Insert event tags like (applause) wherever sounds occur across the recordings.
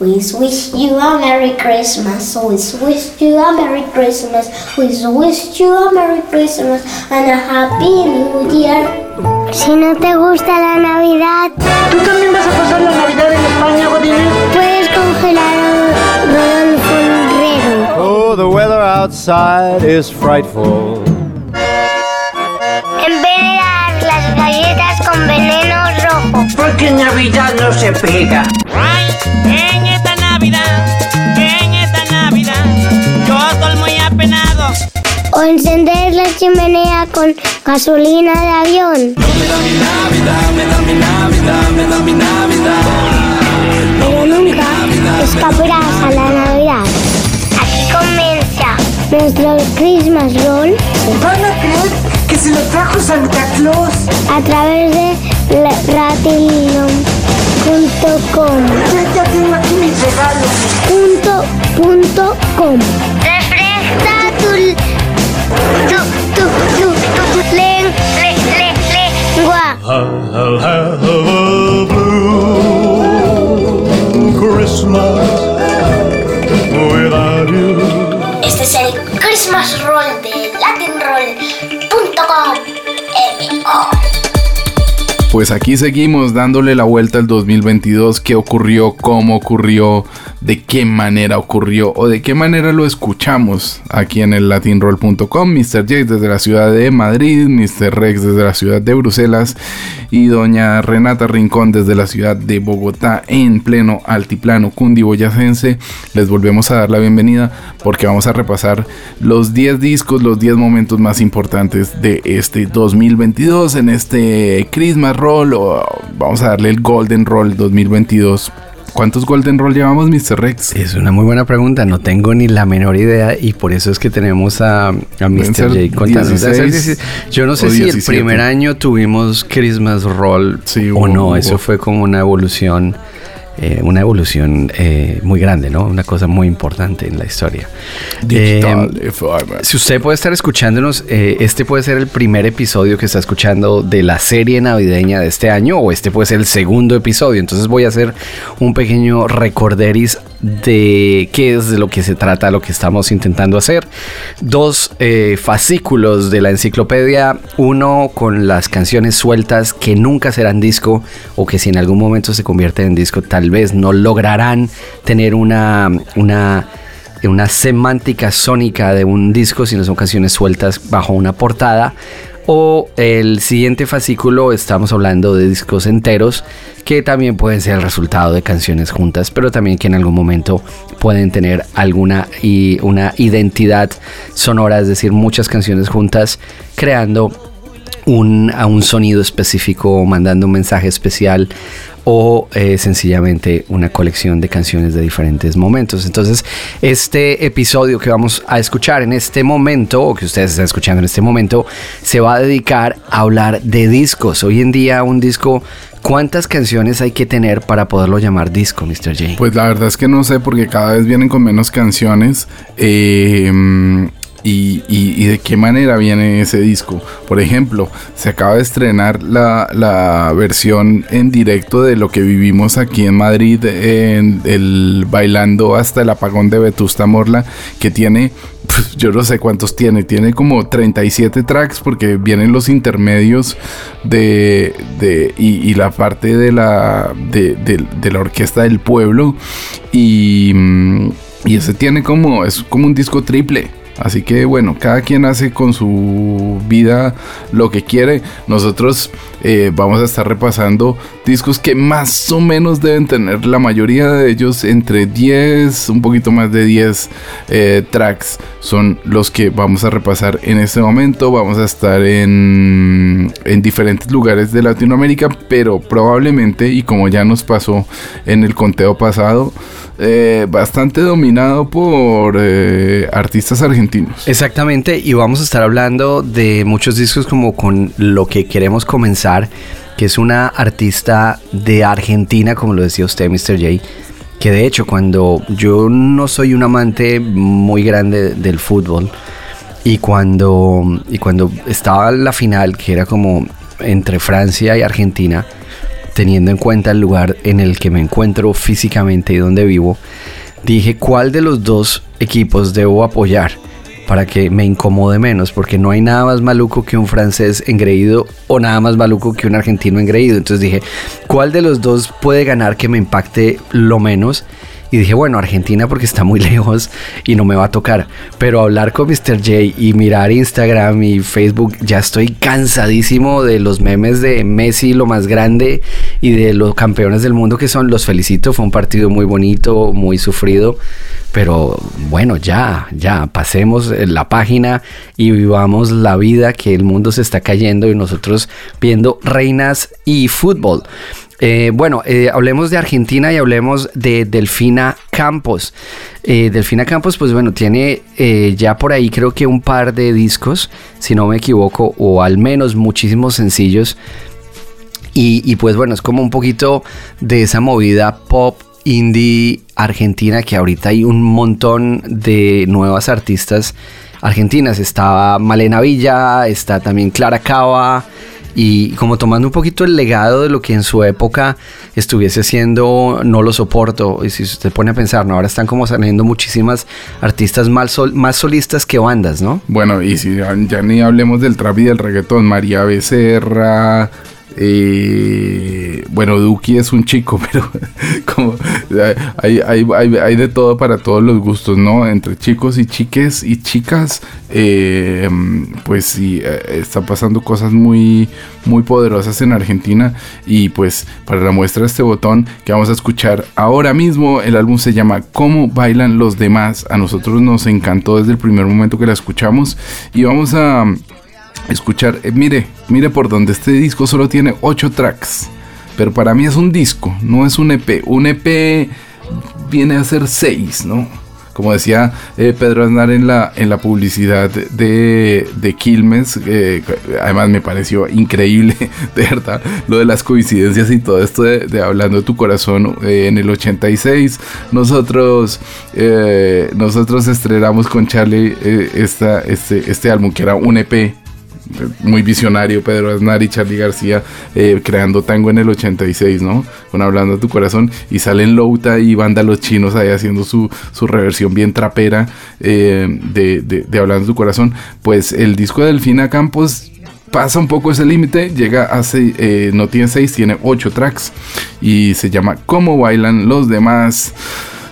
We wish you a Merry Christmas. We wish you a Merry Christmas. We wish you a Merry Christmas and a Happy New Year. Si no te gusta la Navidad, ¿Tú también vas a pasar la Navidad en España, Godínez? puedes congelar a Rodolfo Herrero. Oh, the weather outside is frightful. Envenenar las galletas con veneno rojo. Porque Navidad no se pega. En esta O encender la chimenea con gasolina de avión. Pero nunca escaparás a la Navidad. Aquí comienza nuestro Christmas Roll ¿Van a creer que se lo trajo Santa Claus? a través de ratilino.com. Ya, ya tengo aquí mis regalos. Punto, punto com. Refresca tu, Christmas. Este es el Christmas Roll de latinroll.com. Pues aquí seguimos dándole la vuelta al 2022, qué ocurrió, cómo ocurrió, de qué manera ocurrió o de qué manera lo escuchamos aquí en el latinroll.com. Mr. J desde la ciudad de Madrid, Mr. Rex desde la ciudad de Bruselas y doña Renata Rincón desde la ciudad de Bogotá en pleno altiplano cundiboyacense. Les volvemos a dar la bienvenida porque vamos a repasar los 10 discos, los 10 momentos más importantes de este 2022 en este Christmas Roll o vamos a darle el Golden Roll 2022. ¿Cuántos Golden Roll llevamos, Mr. Rex? Es una muy buena pregunta, no tengo ni la menor idea y por eso es que tenemos a, a Mr. J contándonos. 16 Debe ser 16. Yo no sé si el 17. primer año tuvimos Christmas Roll Sí, o hubo- no, hubo. eso fue como una evolución, eh, una evolución eh, muy grande, ¿no? Una cosa muy importante en la historia. Digital Eh, si usted puede estar escuchándonos, este puede ser el primer episodio que está escuchando de la serie navideña de este año o este puede ser el segundo episodio. Entonces voy a hacer un pequeño recorderis de qué es de lo que se trata, lo que estamos intentando hacer. Dos eh, fascículos de la enciclopedia, uno con las canciones sueltas que nunca serán disco o que si en algún momento se convierten en disco tal vez no lograrán tener una... una una semántica sónica de un disco, sino son canciones sueltas bajo una portada. O el siguiente fascículo estamos hablando de discos enteros que también pueden ser el resultado de canciones juntas, pero también que en algún momento pueden tener alguna y una identidad sonora, es decir, muchas canciones juntas creando a un sonido específico, mandando un mensaje especial o eh, sencillamente una colección de canciones de diferentes momentos. Entonces, este episodio que vamos a escuchar en este momento, o que ustedes están escuchando en este momento, se va a dedicar a hablar de discos. Hoy en día un disco, ¿cuántas canciones hay que tener para poderlo llamar disco, Mr. J? Pues la verdad es que no sé porque cada vez vienen con menos canciones. eh, y, de qué manera viene ese disco. Por ejemplo, se acaba de estrenar la, versión en directo de lo que vivimos aquí en Madrid, en el bailando hasta el apagón de Vetusta Morla, que tiene, pues, yo no sé cuántos tiene, tiene como 37 tracks porque vienen los intermedios de, y, la parte de la, de, la orquesta del pueblo y, y ese tiene como, es como un disco triple. Así que bueno, cada quien hace con su vida lo que quiere. Nosotros eh, vamos a estar repasando discos que más o menos deben tener la mayoría de ellos entre 10, un poquito más de 10 eh, tracks. Son los que vamos a repasar en este momento. Vamos a estar en, en diferentes lugares de Latinoamérica, pero probablemente, y como ya nos pasó en el conteo pasado, eh, bastante dominado por eh, artistas argentinos. Exactamente, y vamos a estar hablando de muchos discos como con lo que queremos comenzar, que es una artista de Argentina, como lo decía usted, Mr. J, que de hecho cuando yo no soy un amante muy grande del fútbol, y cuando, y cuando estaba la final, que era como entre Francia y Argentina, teniendo en cuenta el lugar en el que me encuentro físicamente y donde vivo, dije cuál de los dos equipos debo apoyar para que me incomode menos, porque no hay nada más maluco que un francés engreído o nada más maluco que un argentino engreído. Entonces dije, ¿cuál de los dos puede ganar que me impacte lo menos? Y dije, bueno, Argentina porque está muy (laughs) lejos y no me va a tocar. Pero hablar con Mr. J y mirar Instagram y Facebook, ya estoy cansadísimo de los memes de Messi, lo más grande, y de los campeones del mundo que son. Los felicito, fue un partido muy bonito, muy sufrido. Pero bueno, ya, ya, pasemos la página y vivamos la vida que el mundo se está cayendo y nosotros viendo reinas y fútbol. Eh, bueno, eh, hablemos de Argentina y hablemos de Delfina Campos. Eh, Delfina Campos, pues bueno, tiene ya por ahí creo que un par de discos, si no me equivoco, o al menos muchísimos sencillos. Y, y pues bueno, es como un poquito de esa movida pop indie argentina que ahorita hay un montón de nuevas artistas argentinas. Está Malena Villa, está también Clara Cava y como tomando un poquito el legado de lo que en su época estuviese haciendo No lo soporto. Y si usted pone a pensar, ¿no? Ahora están como saliendo muchísimas artistas más, más solistas que bandas, ¿no? Bueno, y si ya, ya ni hablemos del trap y del reggaetón, María Becerra, eh, bueno, Duki es un chico, (laughs) pero como hay, de todo para todos los gustos, ¿no? Entre chicos y chiques y chicas, eh, pues sí, eh, está pasando cosas muy, muy poderosas en Argentina. Y pues para la muestra este botón que vamos a escuchar ahora mismo, el álbum se llama Cómo bailan los demás. A nosotros nos encantó desde el primer momento que la escuchamos y vamos a escuchar, eh, mire, mire por donde este disco solo tiene 8 tracks, pero para mí es un disco, no es un EP. Un EP viene a ser 6, ¿no? Como decía eh, Pedro Aznar en la, en la publicidad de, de Quilmes, eh, además me pareció increíble, (laughs) de verdad, lo de las coincidencias y todo esto de, Hablando de tu Corazón en el 86. Nosotros, nosotros estrenamos con Charlie esta, este, este álbum que era un EP muy visionario Pedro Aznar y Charlie García eh, creando tango en el 86, ¿no? Con Hablando de tu corazón y salen Louta y Banda Los Chinos ahí haciendo su, su reversión bien trapera eh, de, de, Hablando de tu corazón. Pues el disco de Delfina Campos pasa un poco ese límite, llega a eh, no tiene seis, tiene ocho tracks y se llama Cómo bailan los demás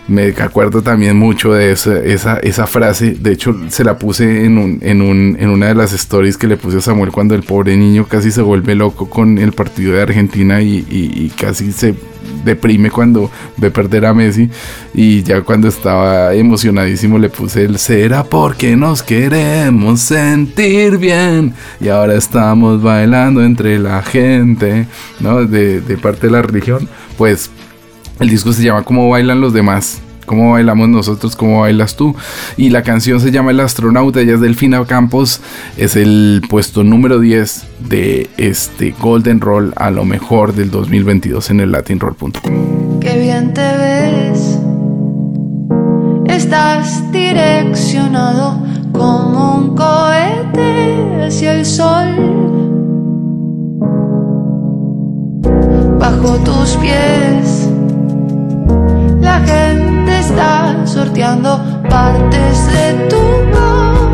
me acuerdo también mucho de esa, esa, esa, frase. De hecho, se la puse en, un, en, un, en una de las stories que le puse a Samuel cuando el pobre niño casi se vuelve loco con el partido de Argentina y, y, casi se deprime cuando ve perder a Messi. Y ya cuando estaba emocionadísimo le puse el será porque nos queremos sentir bien. Y ahora estamos bailando entre la gente, ¿no? De, de parte de la religión. Pues el disco se llama Cómo bailan los demás. Cómo bailamos nosotros, cómo bailas tú. Y la canción se llama El astronauta, ella es Delfina Campos. Es el puesto número 10 de este Golden Roll a lo mejor del 2022 en el latinroll.com. Qué bien te ves. Estás direccionado como un cohete hacia el sol. Bajo tus pies la gente está sorteando partes de tu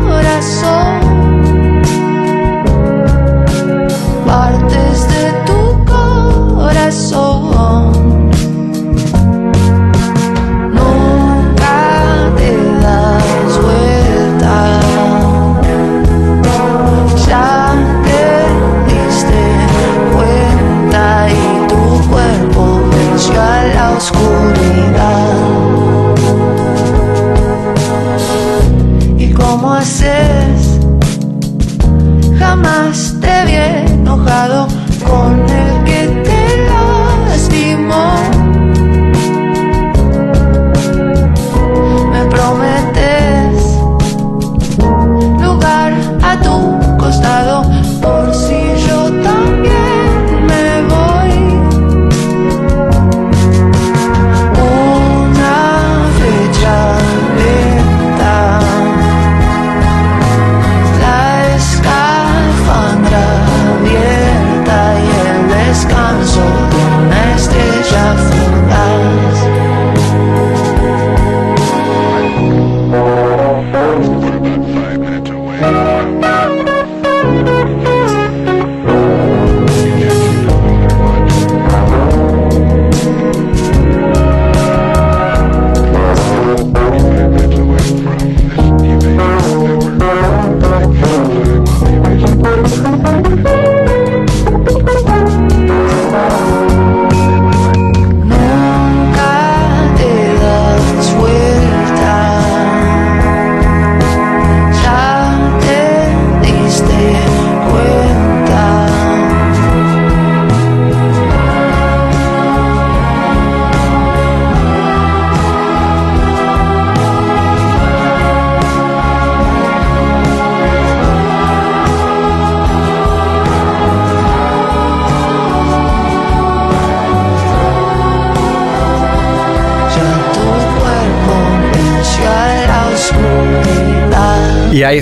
corazón. Partes de tu corazón. Jamás te vi enojado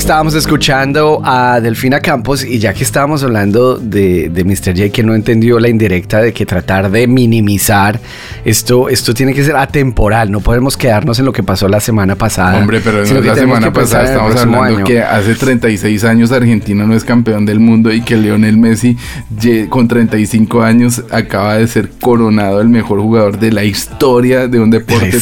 estábamos escuchando a Delfina Campos y ya que estábamos hablando de, de Mr. J que no entendió la indirecta de que tratar de minimizar esto, esto tiene que ser atemporal, no podemos quedarnos en lo que pasó la semana pasada. Hombre, pero no es la semana pasada estamos hablando año. que hace 36 años Argentina no es campeón del mundo y que Lionel Messi con 35 años acaba de ser coronado el mejor jugador de la historia de un deporte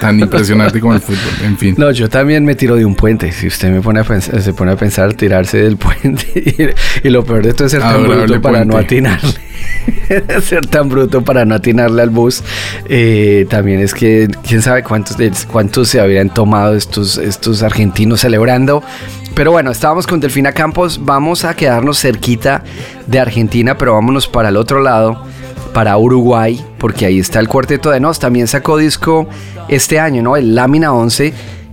tan impresionante como el fútbol. En fin. No, yo también me tiro de un puente. Si usted me pone a pensar, se pone a pensar tirarse del (laughs) puente y, y lo peor de todo es ser tan bruto para no atinarle. (laughs) ser tan bruto para no atinarle al bus. Eh, también es que quién sabe cuántos, cuántos se habrían tomado estos, estos argentinos celebrando. Pero bueno, estábamos con Delfina Campos. Vamos a quedarnos cerquita de Argentina, pero vámonos para el otro lado para Uruguay, porque ahí está el cuarteto de Nos. También sacó disco este año, ¿no? El Lámina 11,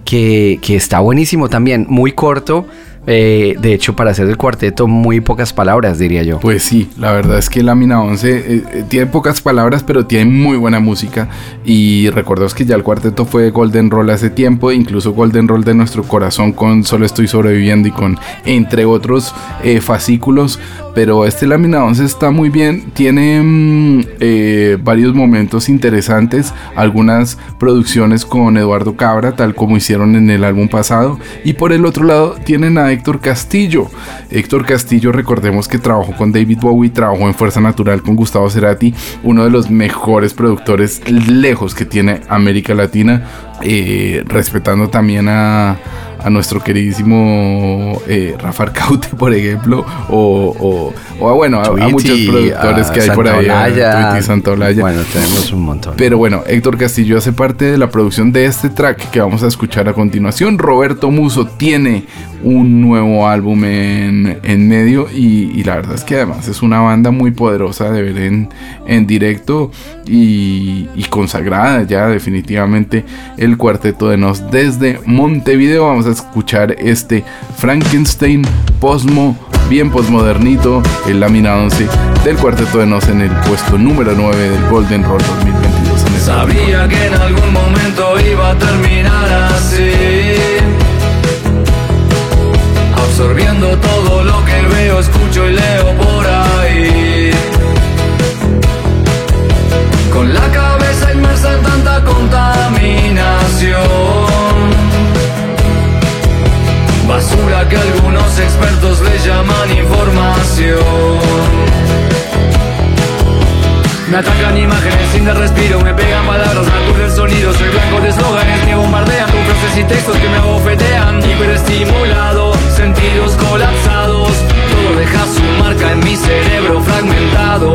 que, que está buenísimo también, muy corto. eh, de hecho, para hacer el cuarteto, muy pocas palabras, diría yo. Pues sí, la verdad es que Lámina 11 eh, eh, tiene pocas palabras, pero tiene muy buena música. Y recordemos que ya el cuarteto fue Golden Roll hace tiempo, incluso Golden Roll de nuestro corazón con Solo Estoy Sobreviviendo y con, entre otros, eh, fascículos. Pero este Lámina 11 está muy bien, tiene mm, eh, varios momentos interesantes, algunas producciones con Eduardo Cabra, tal como hicieron en el álbum pasado. Y por el otro lado tienen a Héctor Castillo. Héctor Castillo, recordemos que trabajó con David Bowie, trabajó en Fuerza Natural con Gustavo Cerati, uno de los mejores productores lejos que tiene América Latina, eh, respetando también a, a nuestro queridísimo eh, Rafa Arcaute, (laughs) por ejemplo, o, o- o a, bueno, a, muchos productores que hay por ahí, a Santaolalla. Tweety, Santaolalla. Bueno, tenemos un montón. Pero bueno, Héctor Castillo hace parte de la producción de este track que vamos a escuchar a continuación. Roberto Muso tiene un nuevo álbum en, en medio y, la verdad es que además es una banda muy poderosa de ver en, en directo y, consagrada ya definitivamente el cuarteto de Nos desde Montevideo. Vamos a escuchar este Frankenstein Posmo. Bien posmodernito, el lámina 11 del cuarteto de Nos en el puesto número 9 del Golden Roll 2022. en el Sabía que en algún momento iba a terminar así Absorbiendo todo lo que veo, escucho y leo por ahí. Con la cabeza inmersa en tanta contaminación. Basura que algunos expertos le llaman información. Me atacan imágenes sin dar respiro, me pegan palabras, me sonidos, soy blanco de eslóganes, me bombardean con frases y textos que me abofetean, sentidos colapsados, todo deja su marca en mi cerebro fragmentado.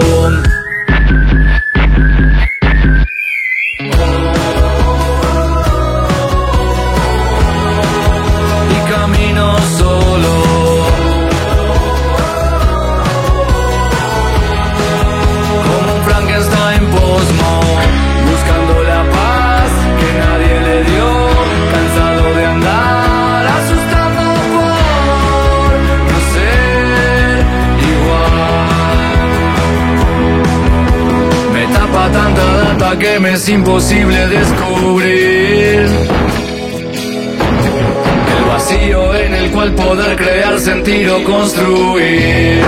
Que me es imposible descubrir. El vacío en el cual poder crear, sentir o construir.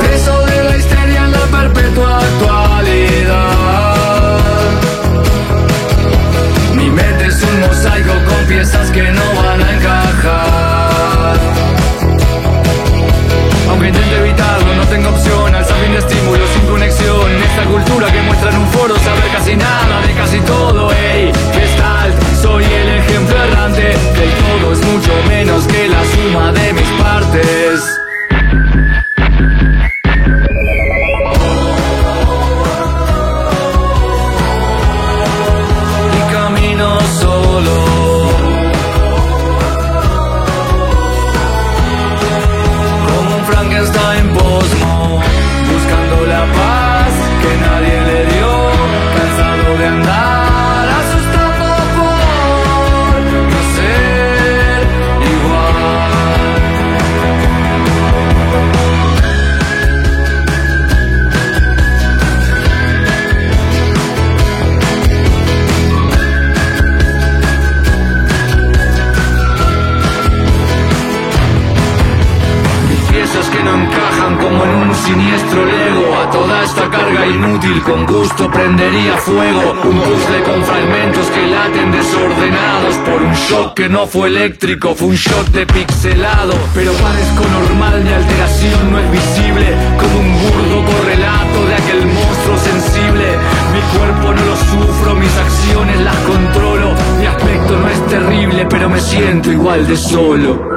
Preso de la histeria en la perpetua actualidad. Mi mente es un mosaico con piezas que no van a encajar. Aunque intente evitarlo, no tengo opción. Al conexión. En esta cultura que muestra en un foro saber casi nada de casi todo. Ey, Gestalt, soy el ejemplo errante. Que el todo es mucho menos que la suma de mis partes. con gusto prendería fuego. Un puzzle con fragmentos que laten desordenados por un shock que no fue eléctrico, fue un shock de pixelado. Pero parezco normal de alteración, no es visible. Como un burdo correlato de aquel monstruo sensible. Mi cuerpo no lo sufro, mis acciones las controlo. Mi aspecto no es terrible, pero me siento igual de solo.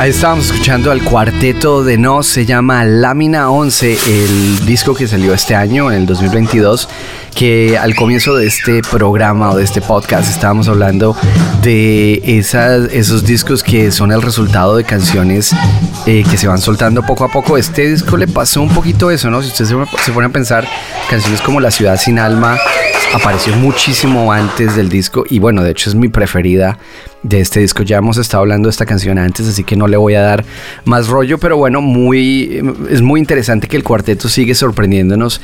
Ahí estábamos escuchando al cuarteto de No, se llama Lámina 11, el disco que salió este año, en el 2022, que al comienzo de este programa o de este podcast estábamos hablando de esas, esos discos que son el resultado de canciones eh, que se van soltando poco a poco. Este disco le pasó un poquito eso, ¿no? Si ustedes se ponen a pensar, canciones como La ciudad sin alma apareció muchísimo antes del disco y bueno, de hecho es mi preferida de este disco. Ya hemos estado hablando de esta canción antes, así que no le voy a dar más rollo, pero bueno, muy es muy interesante que el cuarteto sigue sorprendiéndonos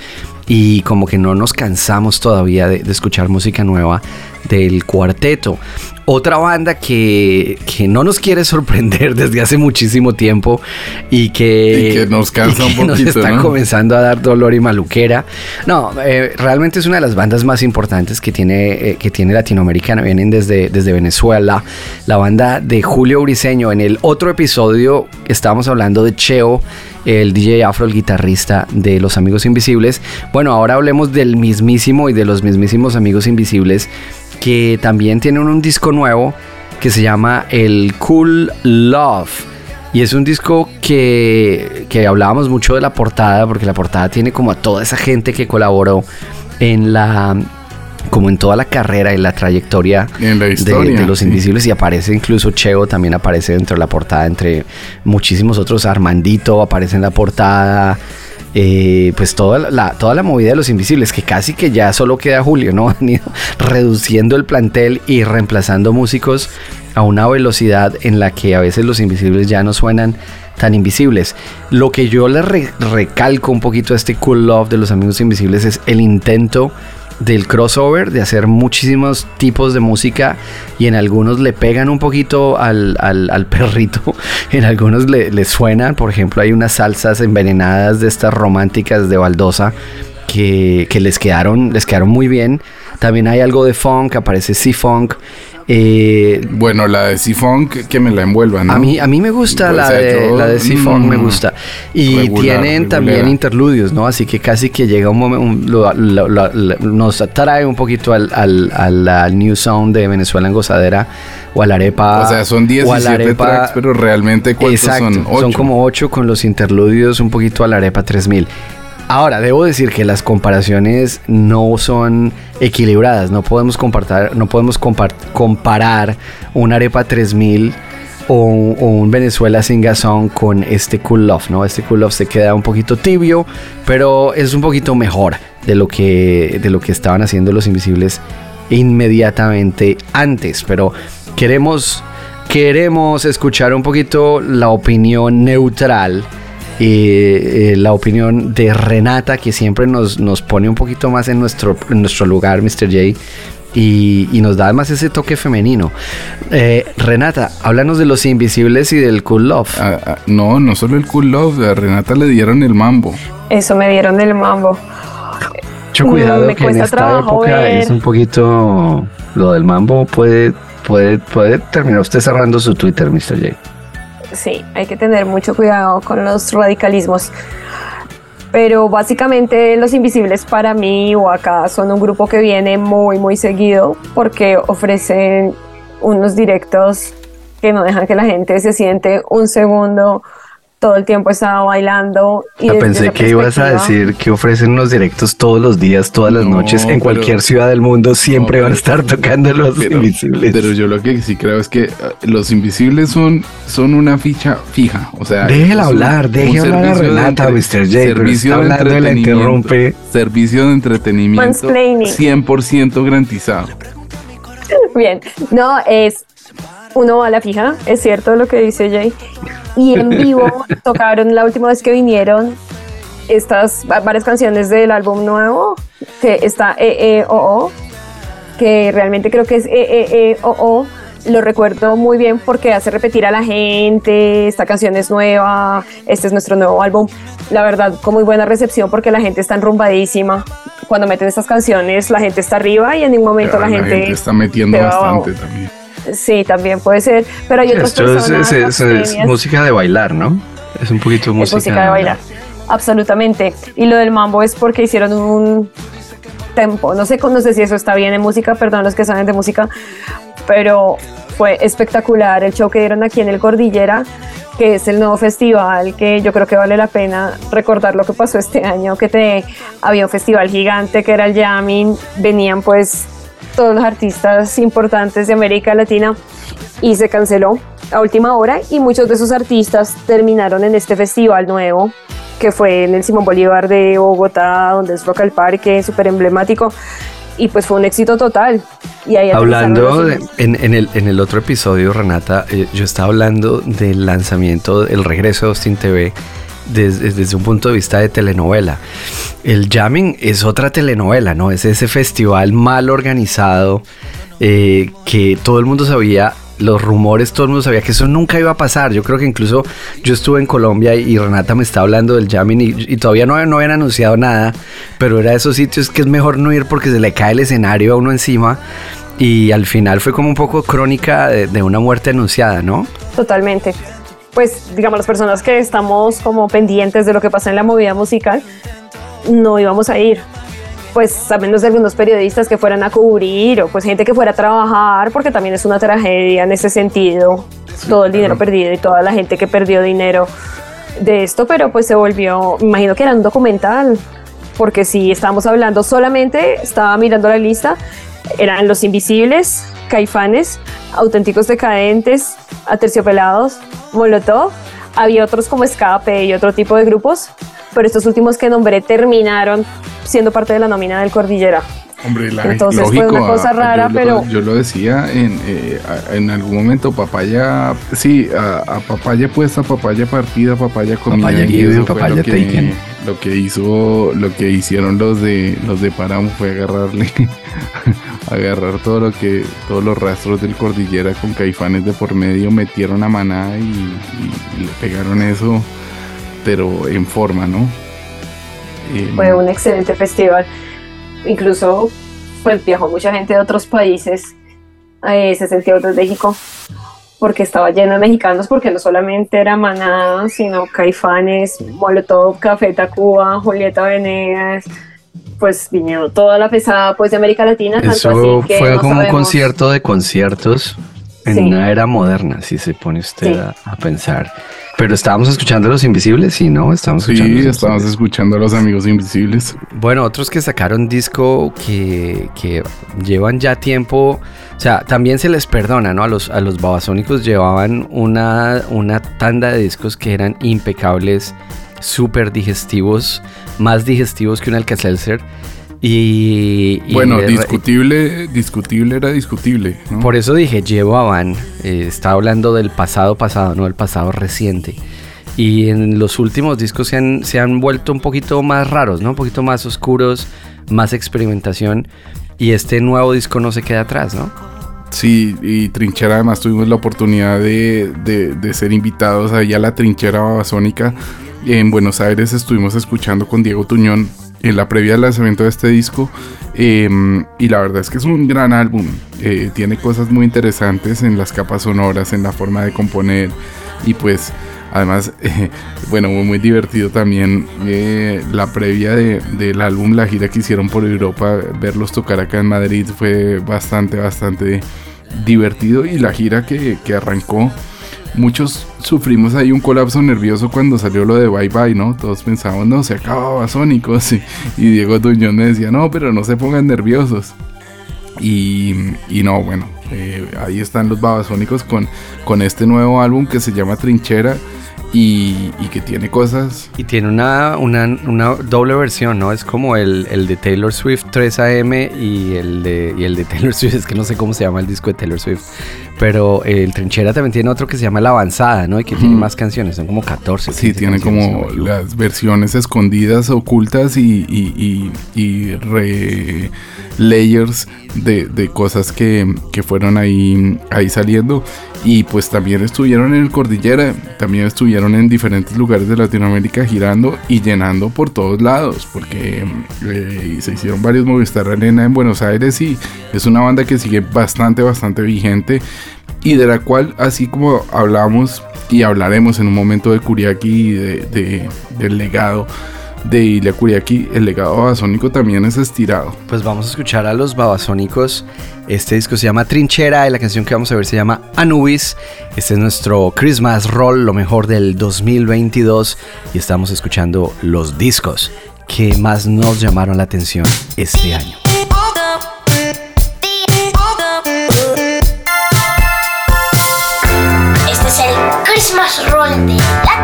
y como que no nos cansamos todavía de, de escuchar música nueva del cuarteto. Otra banda que, que, no nos quiere sorprender (laughs) desde hace muchísimo tiempo y que, y que nos cansa un poquito. Nos está ¿no? comenzando a dar dolor y maluquera. No, eh, realmente es una de las bandas más importantes que tiene, eh, que tiene Latinoamericana. Vienen desde, desde Venezuela. La banda de Julio Briseño. En el otro episodio estábamos hablando de Cheo el DJ Afro, el guitarrista de Los Amigos Invisibles. Bueno, ahora hablemos del mismísimo y de los mismísimos Amigos Invisibles, que también tienen un disco nuevo que se llama El Cool Love. Y es un disco que, que hablábamos mucho de la portada, porque la portada tiene como a toda esa gente que colaboró en la como en toda la carrera y la trayectoria en la de, los invisibles y aparece incluso Cheo también aparece dentro de la portada entre muchísimos otros Armandito aparece en la portada eh, pues toda la, toda la movida de los invisibles que casi que ya solo queda Julio no (laughs) han ido reduciendo el plantel y reemplazando músicos a una velocidad en la que a veces los invisibles ya no suenan tan invisibles. Lo que yo le re recalco un poquito a este Cool Love de los Amigos Invisibles es el intento del crossover, de hacer muchísimos tipos de música y en algunos le pegan un poquito al, al, al (laughs) perrito, en algunos le, suenan, por ejemplo hay unas salsas envenenadas de estas románticas de baldosa que, que les, quedaron, les quedaron muy bien, también hay algo de funk, aparece C-Funk, eh, bueno, la de C-Funk que me la envuelva, ¿no? A mí, a mí me gusta pues, la, de, yo, la de C-Funk, mm, me gusta. Y regular, tienen regular. también interludios, ¿no? Así que casi que llega un momento, nos atrae un poquito al, al, al, al, New Sound de Venezuela en Gozadera o a la arepa. O sea, son 17 arepa, tracks, pero realmente ¿cuántos exacto, son? 8. Son como 8 con los interludios un poquito a la arepa 3000. Ahora, debo decir que las comparaciones no son equilibradas. No podemos, comparar, no podemos comparar un Arepa 3000 o o un Venezuela sin gasón con este Cool Love, ¿no? Este Cool Love se queda un poquito tibio, pero es un poquito mejor de lo que, de lo que estaban haciendo los Invisibles inmediatamente antes. Pero queremos, queremos escuchar un poquito la opinión neutral eh, eh, la opinión de Renata, que siempre nos, nos pone un poquito más en nuestro, en nuestro lugar, Mr. J. Y, y, nos da más ese toque femenino. Eh, Renata, háblanos de los invisibles y del Cool Love. Ah, ah, no, no solo el Cool Love, a Renata le dieron el mambo. Eso me dieron el mambo. Mucho cuidado mm, que en esta época ver. es un poquito lo del mambo puede puede puede terminar usted cerrando su Twitter, Mr. J. Sí, hay que tener mucho cuidado con los radicalismos. Pero básicamente los invisibles para mí o acá son un grupo que viene muy muy seguido porque ofrecen unos directos que no dejan que la gente se siente un segundo todo el tiempo estaba bailando. Y ah, pensé que ibas a decir que ofrecen unos directos todos los días, todas las no, noches, en pero, cualquier ciudad del mundo, siempre no, van a estar tocando los pero, invisibles. Pero yo lo que sí creo es que uh, los invisibles son, son una ficha fija. O sea, déjela hablar, déjela hablar a Renata, Mr. J. Servicio de entretenimiento. Servicio de entretenimiento 100% garantizado. (laughs) Bien, no, es uno va a la fija, es cierto lo que dice Jay. Y en vivo (laughs) tocaron la última vez que vinieron estas varias canciones del álbum nuevo, que está EEOO, que realmente creo que es EEOO. Lo recuerdo muy bien porque hace repetir a la gente, esta canción es nueva, este es nuestro nuevo álbum. La verdad, con muy buena recepción porque la gente está enrumbadísima. Cuando meten estas canciones, la gente está arriba y en un momento la, la gente, gente está metiendo bastante también. Sí, también puede ser, pero hay otras Esto personas. Es, es, es, es, música de bailar, ¿no? Es un poquito de música, música de bailar. Absolutamente. Y lo del mambo es porque hicieron un tempo. No sé, no sé si eso está bien en música, perdón los que saben de música, pero fue espectacular el show que dieron aquí en el Cordillera, que es el nuevo festival que yo creo que vale la pena recordar lo que pasó este año, que te, había un festival gigante que era el Jamming, venían pues todos los artistas importantes de América Latina y se canceló a última hora y muchos de esos artistas terminaron en este festival nuevo que fue en el Simón Bolívar de Bogotá, donde es Rock al Parque, súper emblemático y pues fue un éxito total. Y ahí Hablando de- en, en el, en el otro episodio, Renata, eh, yo estaba hablando del lanzamiento, el regreso de Austin TV desde, desde un punto de vista de telenovela. El Jamming es otra telenovela, ¿no? Es ese festival mal organizado eh, que todo el mundo sabía. Los rumores, todo el mundo sabía que eso nunca iba a pasar. Yo creo que incluso yo estuve en Colombia y, Renata me está hablando del jamming y, y todavía no, no habían anunciado nada, pero era de esos sitios que es mejor no ir porque se le cae el escenario a uno encima y al final fue como un poco crónica de, de una muerte anunciada, ¿no? Totalmente. Pues, digamos, las personas que estamos como pendientes de lo que pasa en la movida musical, no íbamos a ir. Pues, a menos de algunos periodistas que fueran a cubrir o pues gente que fuera a trabajar, porque también es una tragedia en ese sentido, todo el dinero perdido y toda la gente que perdió dinero de esto, pero pues se volvió, me imagino que era un documental, porque si estábamos hablando solamente, estaba mirando la lista, eran Los Invisibles, Caifanes, Auténticos Decadentes, Aterciopelados, Molotov, había otros como Escape y otro tipo de grupos, pero estos últimos que nombré terminaron siendo parte de la nómina del Cordillera. Hombre, la, Entonces fue lógico, una cosa a- rara, yo pero- yo lo decía en, eh, en algún momento, papaya, sí, a, a papaya puesta, papaya partida, papaya comida. Papaya given, fue papaya lo que, taken. lo que hizo, lo que hicieron los de los de Páramo fue agarrarle, (laughs) agarrar todo lo que, todos los rastros del cordillera con caifanes de por medio, metieron a maná y, le pegaron eso, pero en forma, ¿no? Eh, Fue un excelente festival. Incluso pues viajó mucha gente de otros países. Eh, se sentía desde México porque estaba lleno de mexicanos, porque no solamente era Maná, sino Caifanes, Molotov, Café Tacuba, Julieta Venegas, pues vinieron toda la pesada pues de América Latina, tanto Eso así que fue no como un concierto de conciertos en Sí. una era moderna, si se pone usted Sí. a, a pensar. Pero estábamos escuchando a Los Invisibles, sí, ¿no? Estamos escuchando. Sí, estábamos escuchando a los amigos invisibles. Bueno, otros que sacaron disco que, que llevan ya tiempo, o sea, también se les perdona, ¿no? A los, a los babasónicos llevaban una, una tanda de discos que eran impecables, súper digestivos, más digestivos que un Alka-Seltzer. Y, y Bueno, de- discutible, discutible era discutible. ¿no? por eso dije, llevaban, eh, estaba hablando del pasado pasado, no del pasado reciente. Y en los últimos discos se han, se han vuelto un poquito más raros, ¿no? Un poquito más oscuros, más experimentación. Y este nuevo disco no se queda atrás, ¿no? Sí, y Trinchera además tuvimos la oportunidad de, de- de ser invitados ahí a la Trinchera Babasónica. En Buenos Aires estuvimos escuchando con Diego Tuñón en la previa del lanzamiento de este disco. eh, y la verdad es que es un gran álbum. eh, tiene cosas muy interesantes en las capas sonoras, en la forma de componer. Y pues además, (laughs) bueno, muy, muy divertido también eh, la previa de- del álbum, la gira que hicieron por Europa, verlos tocar acá en Madrid fue bastante, bastante divertido. Y la gira que, que arrancó, muchos sufrimos ahí un colapso nervioso cuando salió lo de Bye Bye, ¿no? Todos pensábamos, no, se acababa Sónicos. Y, y Diego Duñón me decía, no, pero no se pongan nerviosos. Y, y no, bueno, eh, ahí están los babasónicos con, con este nuevo álbum que se llama Trinchera y, y que tiene cosas. Y tiene una, una, una doble versión, ¿no? Es como el, el de Taylor Swift 3AM y el, de, y el de (laughs) Taylor Swift, es que no sé cómo se llama el disco de Taylor Swift. Pero el Trinchera también tiene otro que se llama La Avanzada, ¿no? Y que tiene más canciones, son como 14. Sí, 15 tiene no como equivoco. las versiones escondidas, ocultas y, y, y, y re layers de, de cosas que, que fueron ahí, ahí saliendo. Y pues también estuvieron en el Cordillera, también estuvieron en diferentes lugares de Latinoamérica girando y llenando por todos lados, porque eh, se hicieron varios Movistar Arena en Buenos Aires y es una banda que sigue bastante, bastante vigente y de la cual, así como hablamos y hablaremos en un momento de Kuriaki y de, de- del legado de Ilya Kuriaki, el legado babasónico también es estirado. Pues vamos a escuchar a los babasónicos. Este disco se llama Trinchera y la canción que vamos a ver se llama Anubis. Este es nuestro Christmas Roll, lo mejor del 2022 y estamos escuchando los discos que más nos llamaron la atención este año. Este es el Christmas Roll de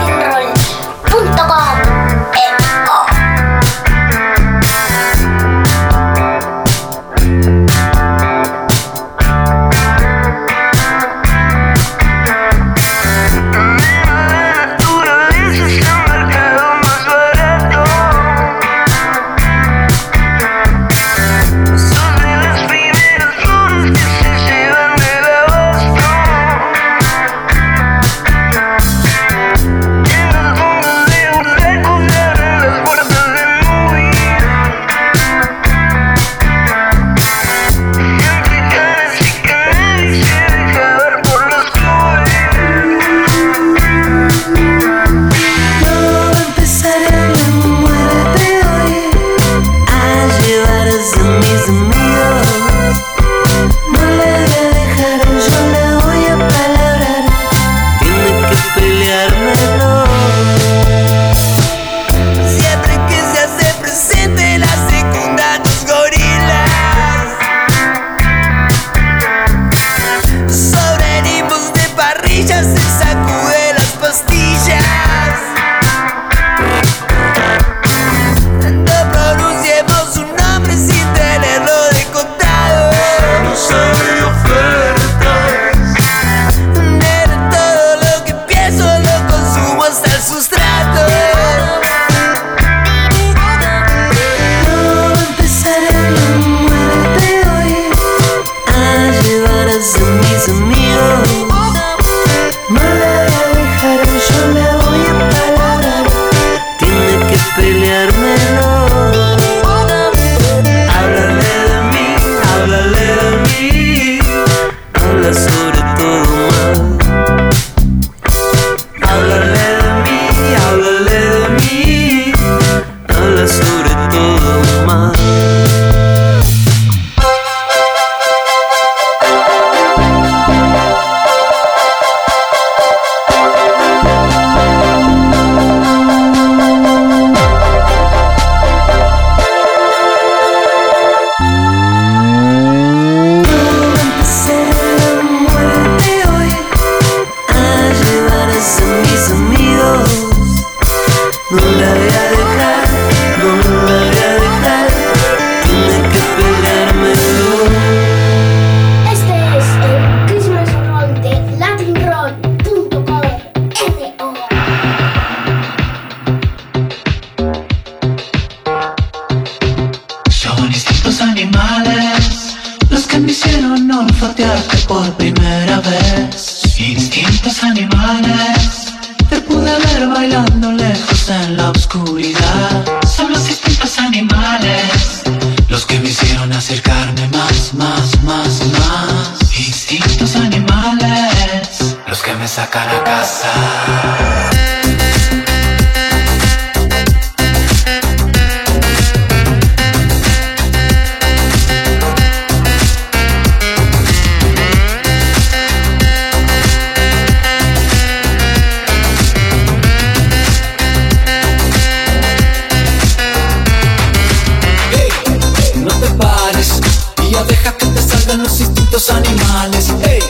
animales. Ey,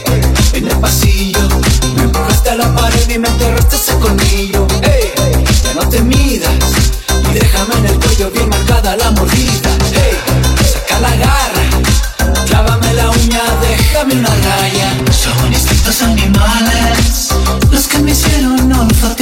en el pasillo, me empujaste a la pared y me enterraste ese colmillo. Ey, ya no te midas y déjame en el cuello bien marcada la mordida. Ey, saca la garra, clávame la uña, déjame una raya. Son instintos animales los que me hicieron olfatear.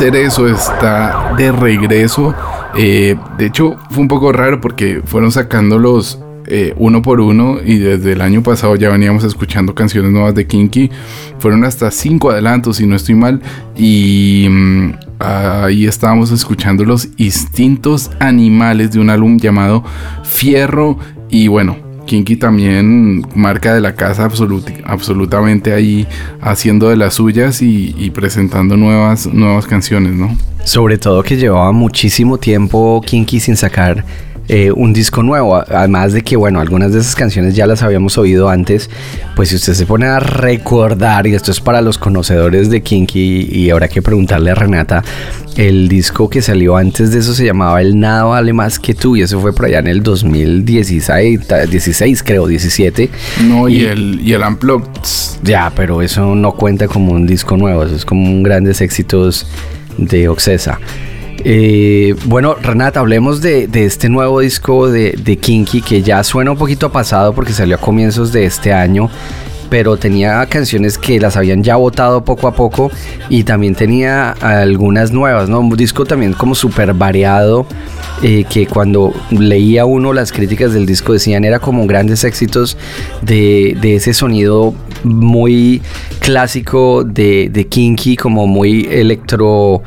Cerezo está de regreso. Eh, de hecho fue un poco raro porque fueron sacándolos eh, uno por uno y desde el año pasado ya veníamos escuchando canciones nuevas de Kinky. Fueron hasta cinco adelantos si no estoy mal y mm, ahí estábamos escuchando los instintos animales de un álbum llamado Fierro y bueno. Kinky también marca de la casa absolut- absolutamente ahí haciendo de las suyas y, y presentando nuevas, nuevas canciones, ¿no? Sobre todo que llevaba muchísimo tiempo Kinky sin sacar eh, un disco nuevo. Además de que, bueno, algunas de esas canciones ya las habíamos oído antes. Pues si usted se pone a recordar, y esto es para los conocedores de Kinky, y habrá que preguntarle a Renata, el disco que salió antes de eso se llamaba El Nada Vale Más Que Tú, y eso fue por allá en el 2016, ta- 16 creo, 17. No, y, el, y el Unplugged. Ya, pero eso no cuenta como un disco nuevo, eso es como un grandes éxitos de Oxesa. Eh, bueno, Renata, hablemos de, este nuevo disco de, Kinky que ya suena un poquito pasado porque salió a comienzos de este año, pero tenía canciones que las habían ya votado poco a poco y también tenía algunas nuevas, ¿no? Un disco también como súper variado eh, que cuando leía uno las críticas del disco decían era como grandes éxitos de, de ese sonido muy clásico de, de Kinky, como muy electro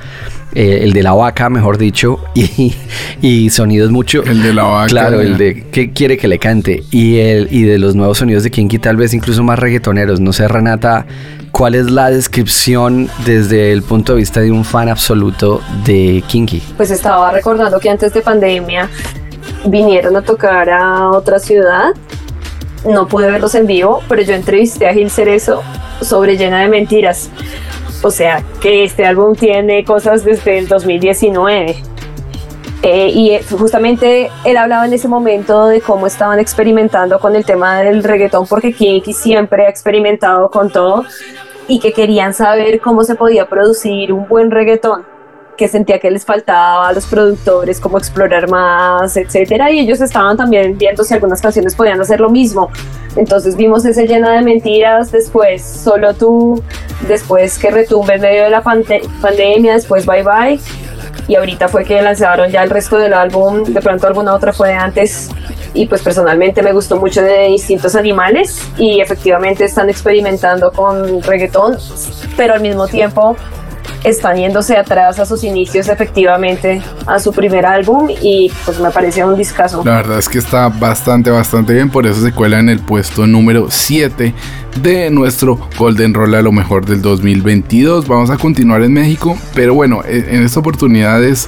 eh, el de la vaca, mejor dicho, (laughs) y, y sonidos mucho. El de la vaca. Claro, ya. el de que quiere que le cante. Y, el, y de los nuevos sonidos de Kinky, tal vez incluso más reggaetoneros. No sé, Renata, ¿cuál es la descripción desde el punto de vista de un fan absoluto de Kinky? Pues estaba recordando que antes de pandemia vinieron a tocar a otra ciudad. No pude verlos en vivo, pero yo entrevisté a Gil Cerezo sobre Llena de Mentiras. O sea, que este álbum tiene cosas desde el 2019. Eh, y eh, justamente él hablaba en ese momento de cómo estaban experimentando con el tema del reggaetón, porque Kinky siempre ha experimentado con todo y que querían saber cómo se podía producir un buen reggaetón, que sentía que les faltaba a los productores cómo explorar más, etcétera, y ellos estaban también viendo si algunas canciones podían hacer lo mismo. Entonces vimos ese llena de mentiras, después solo tú, después que retumbe en medio de la pande- pandemia, después bye bye, y ahorita fue que lanzaron ya el resto del álbum, de pronto alguna otra fue antes. Y pues personalmente me gustó mucho de Instintos Animales y efectivamente están experimentando con reggaetón, pero al mismo tiempo están yéndose atrás a sus inicios efectivamente a su primer álbum y pues me parece un discazo. La verdad es que está bastante, bastante bien, por eso se cuela en el puesto número 7 de nuestro Golden Roll a lo mejor del 2022. Vamos a continuar en México, pero bueno, e- en esta oportunidad es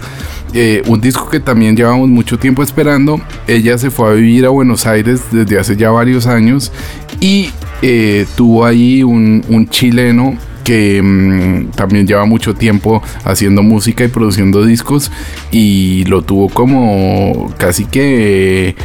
eh, un disco que también llevamos mucho tiempo esperando. Ella se fue a vivir a Buenos Aires desde hace ya varios años y eh, tuvo ahí un, un chileno que mm, también lleva mucho tiempo haciendo música y produciendo discos y lo tuvo como casi que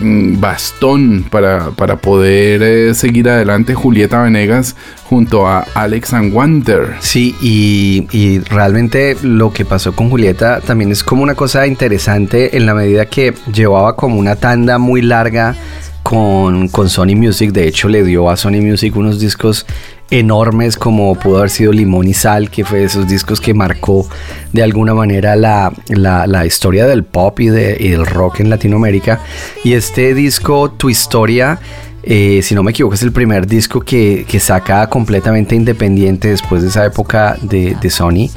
mm, bastón para, para poder eh, seguir adelante Julieta Venegas junto a Alex and Wander. Sí, y, y realmente lo que pasó con Julieta también es como una cosa interesante en la medida que llevaba como una tanda muy larga con, con Sony Music. De hecho, le dio a Sony Music unos discos enormes como pudo haber sido Limón y Sal, que fue de esos discos que marcó de alguna manera la, la- historia del pop y del rock en Latinoamérica. Y este disco, Tu Historia, eh, si no me equivoco, es el primer disco que, que saca completamente independiente después de esa época de, de Sony.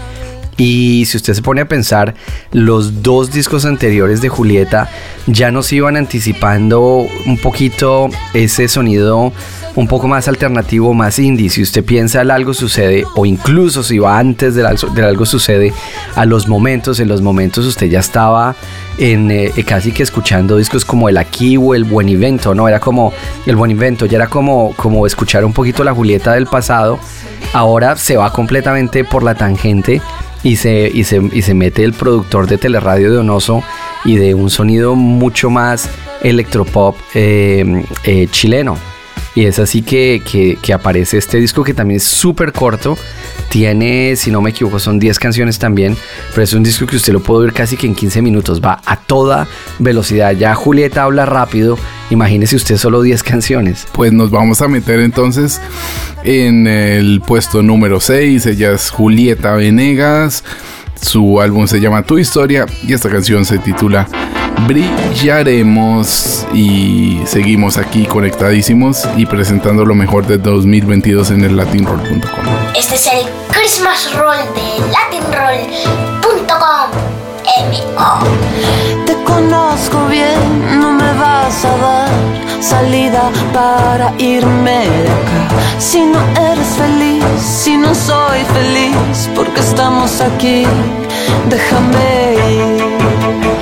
Y si usted se pone a pensar, los dos discos anteriores de Julieta ya nos iban anticipando un poquito ese sonido un poco más alternativo, más indie. Si usted piensa el algo sucede, o incluso si va antes del, algo- sucede, a los momentos, en los momentos usted ya estaba en eh, casi que escuchando discos como el aquí o el buen invento, ¿no? Era como el buen invento, ya era como, como escuchar un poquito la Julieta del pasado. Ahora se va completamente por la tangente y se, y se, y se mete el productor de teleradio de Donoso y de un sonido mucho más electropop eh, eh, chileno. Y es así que, que- aparece este disco que también es súper corto. Tiene, si no me equivoco, son 10 canciones también. Pero es un disco que usted lo puede oír casi que en 15 minutos. Va a toda velocidad. Ya Julieta habla rápido. Imagínese usted solo 10 canciones. Pues nos vamos a meter entonces en el puesto número 6. Ella es Julieta Venegas. Su álbum se llama Tu Historia y esta canción se titula Brillaremos. Y seguimos aquí conectadísimos y presentando lo mejor de 2022 en el latinroll.com. Este es el Christmas Roll de latinroll.com. Te conozco bien, no me vas a dar salida para irme de acá. Si no eres feliz, si no soy feliz, porque estamos aquí, déjame ir.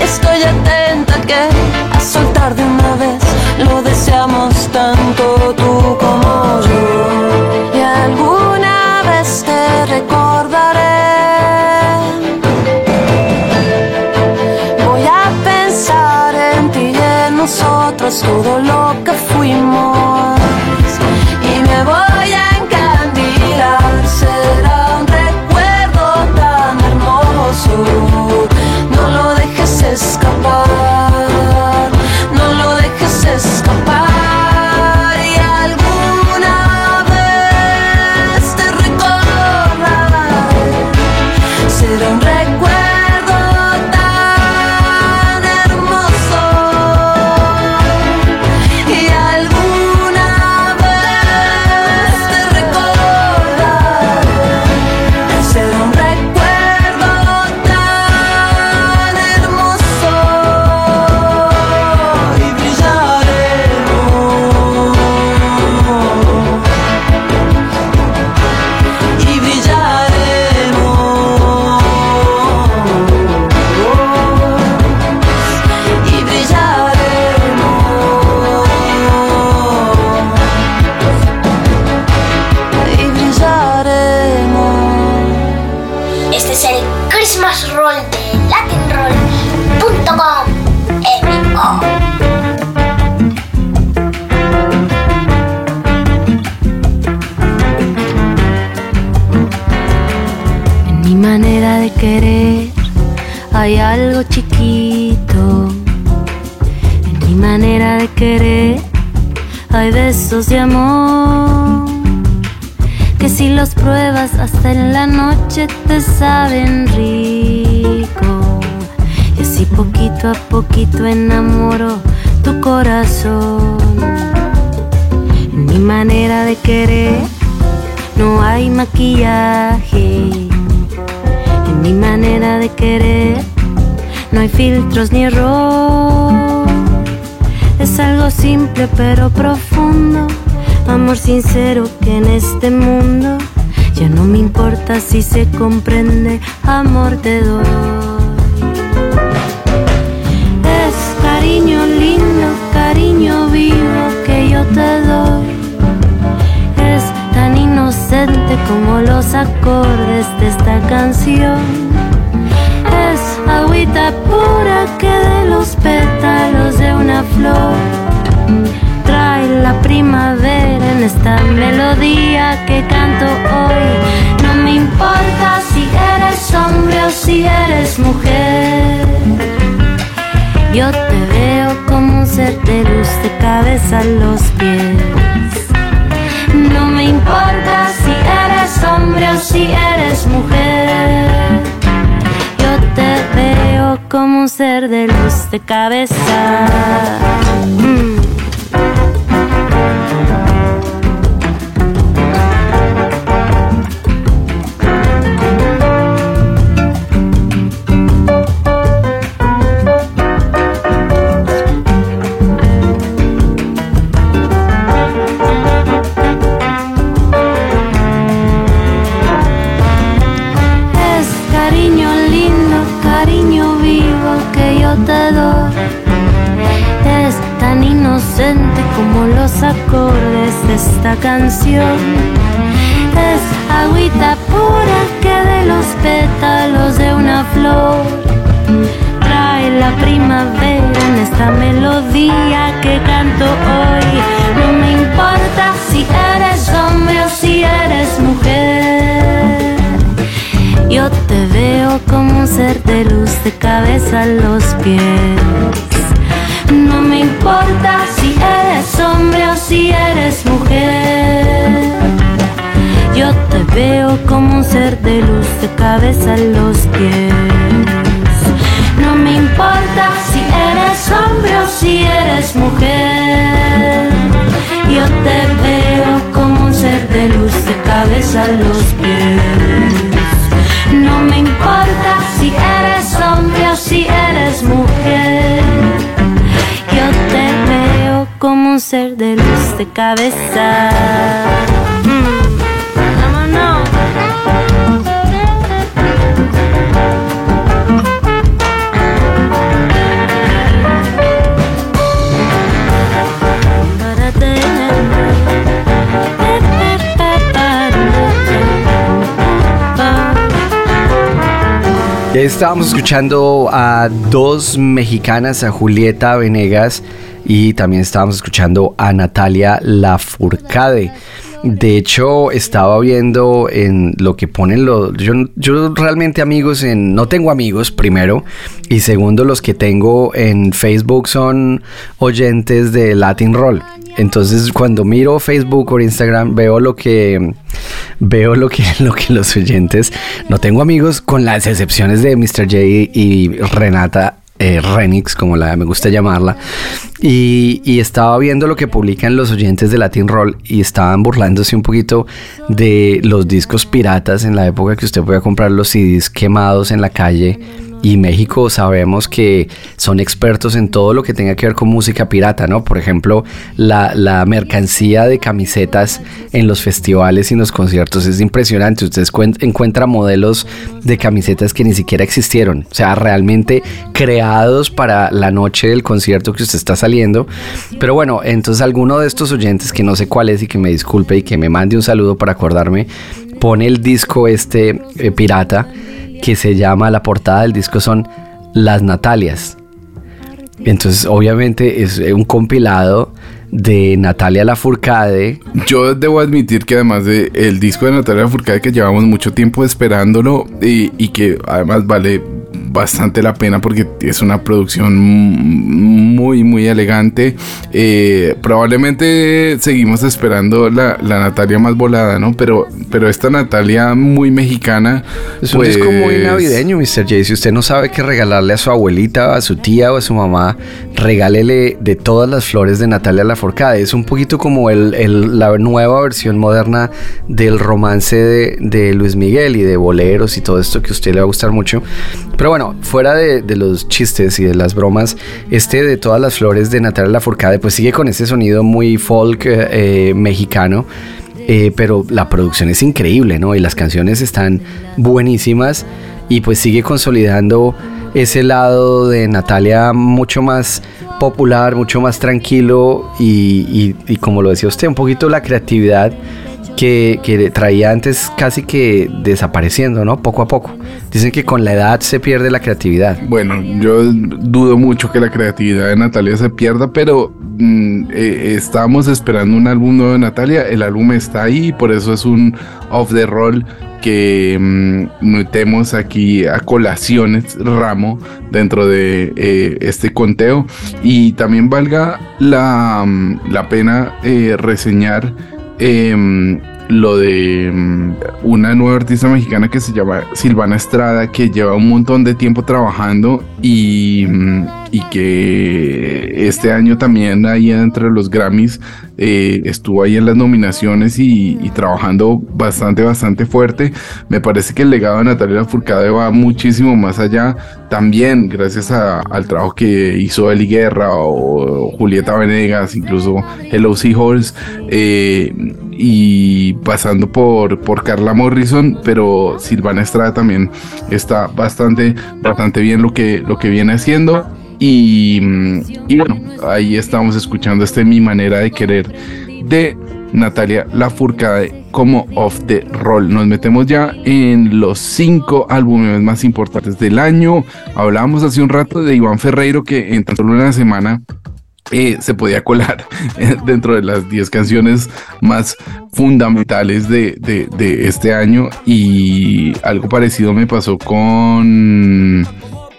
Estoy atenta que a soltar de una vez lo deseamos tanto tú como yo. Y alguna vez te recordaré. Voy a pensar en ti y en nosotros todo lo que comprende, amor te doy. De cabeza. De cabeza a los pies. No me importa si eres hombre o si eres mujer. Yo te veo como un ser de luz de cabeza a los pies. No me importa si eres hombre o si eres mujer. Yo te veo como un ser de luz de cabeza a los pies. No me importa si eres ser de luz de cabeza. Mm. Estábamos escuchando a dos mexicanas, a Julieta Venegas y también estábamos escuchando a Natalia Lafourcade. De hecho, estaba viendo en lo que ponen los... Yo, yo realmente amigos en... No tengo amigos, primero. Y segundo, los que tengo en Facebook son oyentes de Latin Roll. Entonces, cuando miro Facebook o Instagram, veo lo que... Veo lo que, (laughs) lo que los oyentes... No tengo amigos con las excepciones de Mr. J y Renata eh, Renix, como la me gusta llamarla, y, y, estaba viendo lo que publican los oyentes de Latin Roll y estaban burlándose un poquito de los discos piratas en la época que usted podía comprar los CDs quemados en la calle. Y México sabemos que son expertos en todo lo que tenga que ver con música pirata, ¿no? Por ejemplo, la, la mercancía de camisetas en los festivales y en los conciertos es impresionante. Usted encuentra modelos de camisetas que ni siquiera existieron. O sea, realmente creados para la noche del concierto que usted está saliendo. Pero bueno, entonces alguno de estos oyentes que no sé cuál es y que me disculpe y que me mande un saludo para acordarme, pone el disco este eh, pirata que se llama, la portada del disco son Las Natalias. Entonces, obviamente es un compilado de Natalia Lafourcade. Yo debo admitir que además de el disco de Natalia Lafourcade que llevamos mucho tiempo esperándolo y que además vale bastante la pena porque es una producción muy muy elegante. Eh, probablemente seguimos esperando la, la, Natalia más volada no pero pero esta Natalia muy mexicana es un disco muy pues, navideño Mr. J si usted no sabe qué regalarle a su abuelita a su tía o a su mamá regálele de todas las flores de Natalia Lafourcade. Es un poquito como el, el, la nueva versión moderna del romance de, de Luis Miguel y de boleros y todo esto que a usted le va a gustar mucho pero bueno fuera de, de, los chistes y de las bromas, este de todas las flores de Natalia Lafourcade, pues sigue con ese sonido muy folk eh, mexicano. Eh, pero la producción es increíble, ¿no? Y las canciones están buenísimas y pues sigue consolidando ese lado de Natalia mucho más popular, mucho más tranquilo y, y, y como lo decía usted, un poquito la creatividad que, que, traía antes casi que desapareciendo, ¿no? Poco a poco. Dicen que con la edad se pierde la creatividad. Bueno, yo dudo mucho que la creatividad de Natalia se pierda, pero mm, eh, estamos esperando un álbum nuevo de Natalia. El álbum está ahí, por eso es un off the roll que mmm, metemos aquí a colaciones ramo dentro de eh, este conteo y también valga la, la pena eh, reseñar eh, lo de um, una nueva artista mexicana que se llama Silvana Estrada, que lleva un montón de tiempo trabajando y, um, y que este año también ahí entre los Grammys eh, estuvo ahí en las nominaciones y, y, trabajando bastante, bastante fuerte. Me parece que el legado de Natalia Furcade va muchísimo más allá. También gracias al trabajo que hizo Eli Guerra o, o Julieta Venegas, incluso Hello Seahorse. Eh, y pasando por, por Carla Morrison, pero Silvana Estrada también está bastante, bastante bien lo que, lo que viene haciendo. Y, y bueno, ahí estamos escuchando este Mi Manera de Querer de Natalia Lafourcade como Off the Roll. Nos metemos ya en los cinco álbumes más importantes del año. Hablábamos hace un rato de Iván Ferreiro que en tan solo una semana eh, se podía colar (laughs) dentro de las 10 canciones más fundamentales de, de, de, este año y algo parecido me pasó con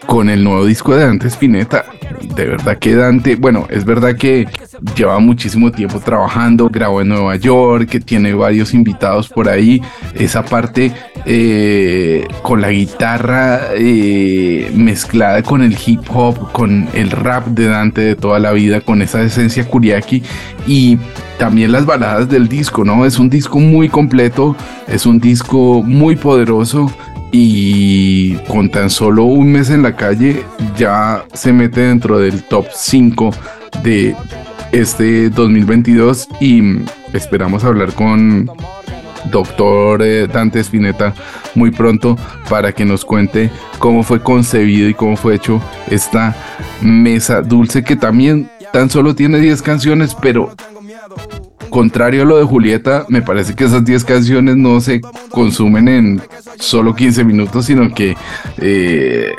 con el nuevo disco de Dante Spinetta. De verdad que Dante, bueno, es verdad que lleva muchísimo tiempo trabajando, grabó en Nueva York, que tiene varios invitados por ahí. Esa parte eh, con la guitarra eh, mezclada con el hip hop, con el rap de Dante de toda la vida, con esa esencia kuriaki y también las baladas del disco, ¿no? Es un disco muy completo, es un disco muy poderoso y con tan solo un mes en la calle ya se mete dentro del top 5 de este 2022 y esperamos hablar con doctor eh, Dante Spinetta muy pronto para que nos cuente cómo fue concebido y cómo fue hecho esta mesa dulce que también tan solo tiene 10 canciones pero contrario a lo de Julieta, me parece que esas 10 canciones no se consumen en solo 15 minutos, sino que eh,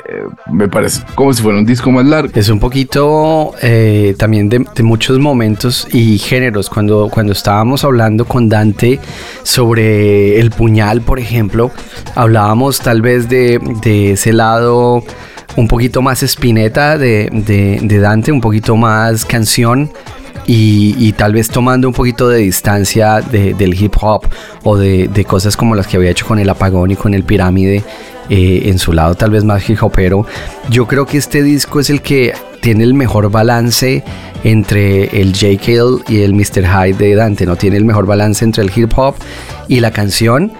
me parece como si fuera un disco más largo. Es un poquito eh, también de, muchos momentos y géneros. Cuando, cuando estábamos hablando con Dante sobre el puñal, por ejemplo, hablábamos tal vez de, de ese lado un poquito más espineta de, de, de Dante, un poquito más canción y, tal vez tomando un poquito de distancia de, del hip hop o de, cosas como las que había hecho con el apagón y con el pirámide eh, en su lado tal vez más hip hopero. Yo creo que este disco es el que tiene el mejor balance entre el J.K. y el Mr. Hyde de Dante, ¿no? Tiene el mejor balance entre el hip hop y la canción.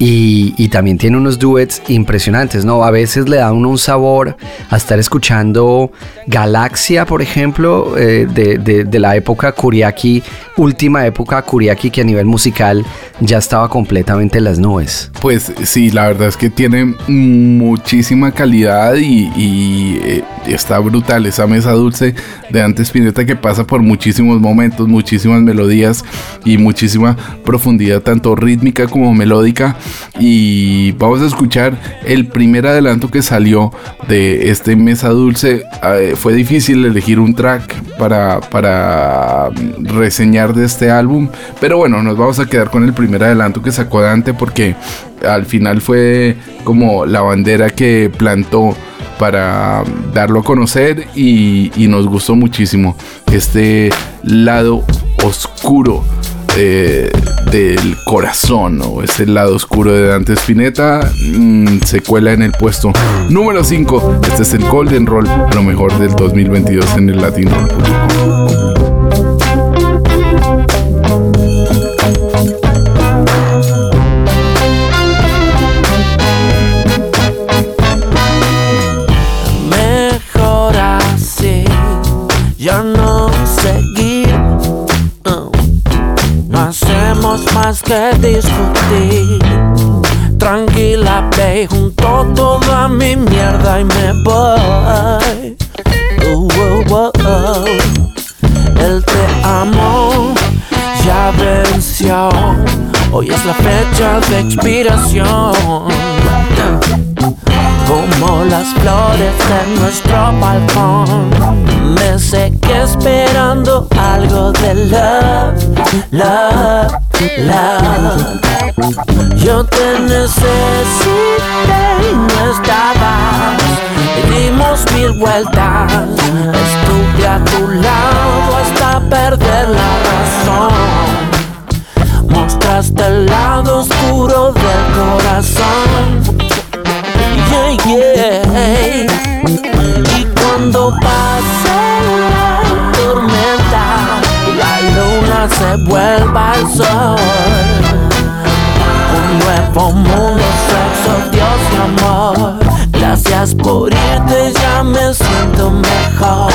Y, también tiene unos duets impresionantes, ¿no? A veces le da uno un sabor a estar escuchando Galaxia, por ejemplo, eh, de, de, de, la época Kuriaki, última época Kuriaki, que a nivel musical ya estaba completamente en las nubes. Pues sí, la verdad es que tiene muchísima calidad y, y eh, está brutal esa mesa dulce de Antes Pineta que pasa por muchísimos momentos, muchísimas melodías y muchísima profundidad, tanto rítmica como melódica. Y vamos a escuchar el primer adelanto que salió de este Mesa Dulce. Eh, fue difícil elegir un track para, para reseñar de este álbum, pero bueno, nos vamos a quedar con el primer adelanto que sacó Dante porque al final fue como la bandera que plantó para darlo a conocer y nos gustó muchísimo este lado oscuro del corazón o ese lado oscuro de Dante Spinetta mm, se cuela en el puesto número 5 este es el Golden Roll lo mejor del 2022 en el Latin que discutir. Tranquila, ve, junto toda mi mierda y me voy. Uh, uh, uh, uh. El te amo ya venció. Hoy es la fecha de expiración. Como las flores de nuestro balcón. Me seguí esperando algo de love, love, love Yo te necesité y no estabas. Dimos mil vueltas. Estuve a tu lado hasta perder la razón. Mostraste el lado oscuro del corazón Y cuando pase la tormenta y la luna se vuelva al sol, un nuevo mundo, sexo, Dios y amor. Gracias por irte, ya me siento mejor.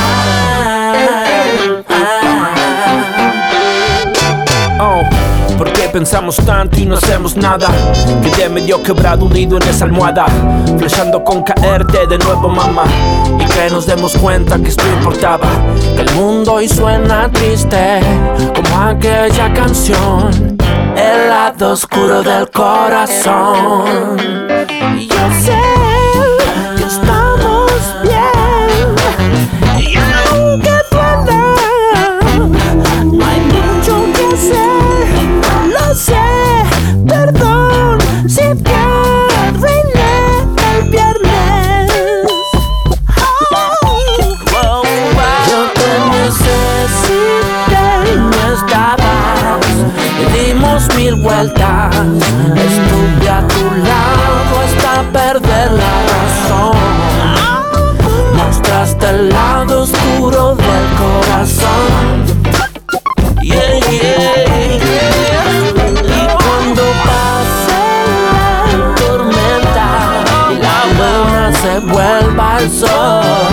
Pensamos tanto y no hacemos nada? Quedé medio quebrado hundido en esa almohada Flashando con caerte de nuevo mamá Y que nos demos cuenta que esto importaba Que el mundo hoy suena triste Como aquella canción El lado oscuro del corazón. Oscuro del corazón. Yeah, yeah, yeah. Y cuando pase la tormenta y la luna se vuelva al sol.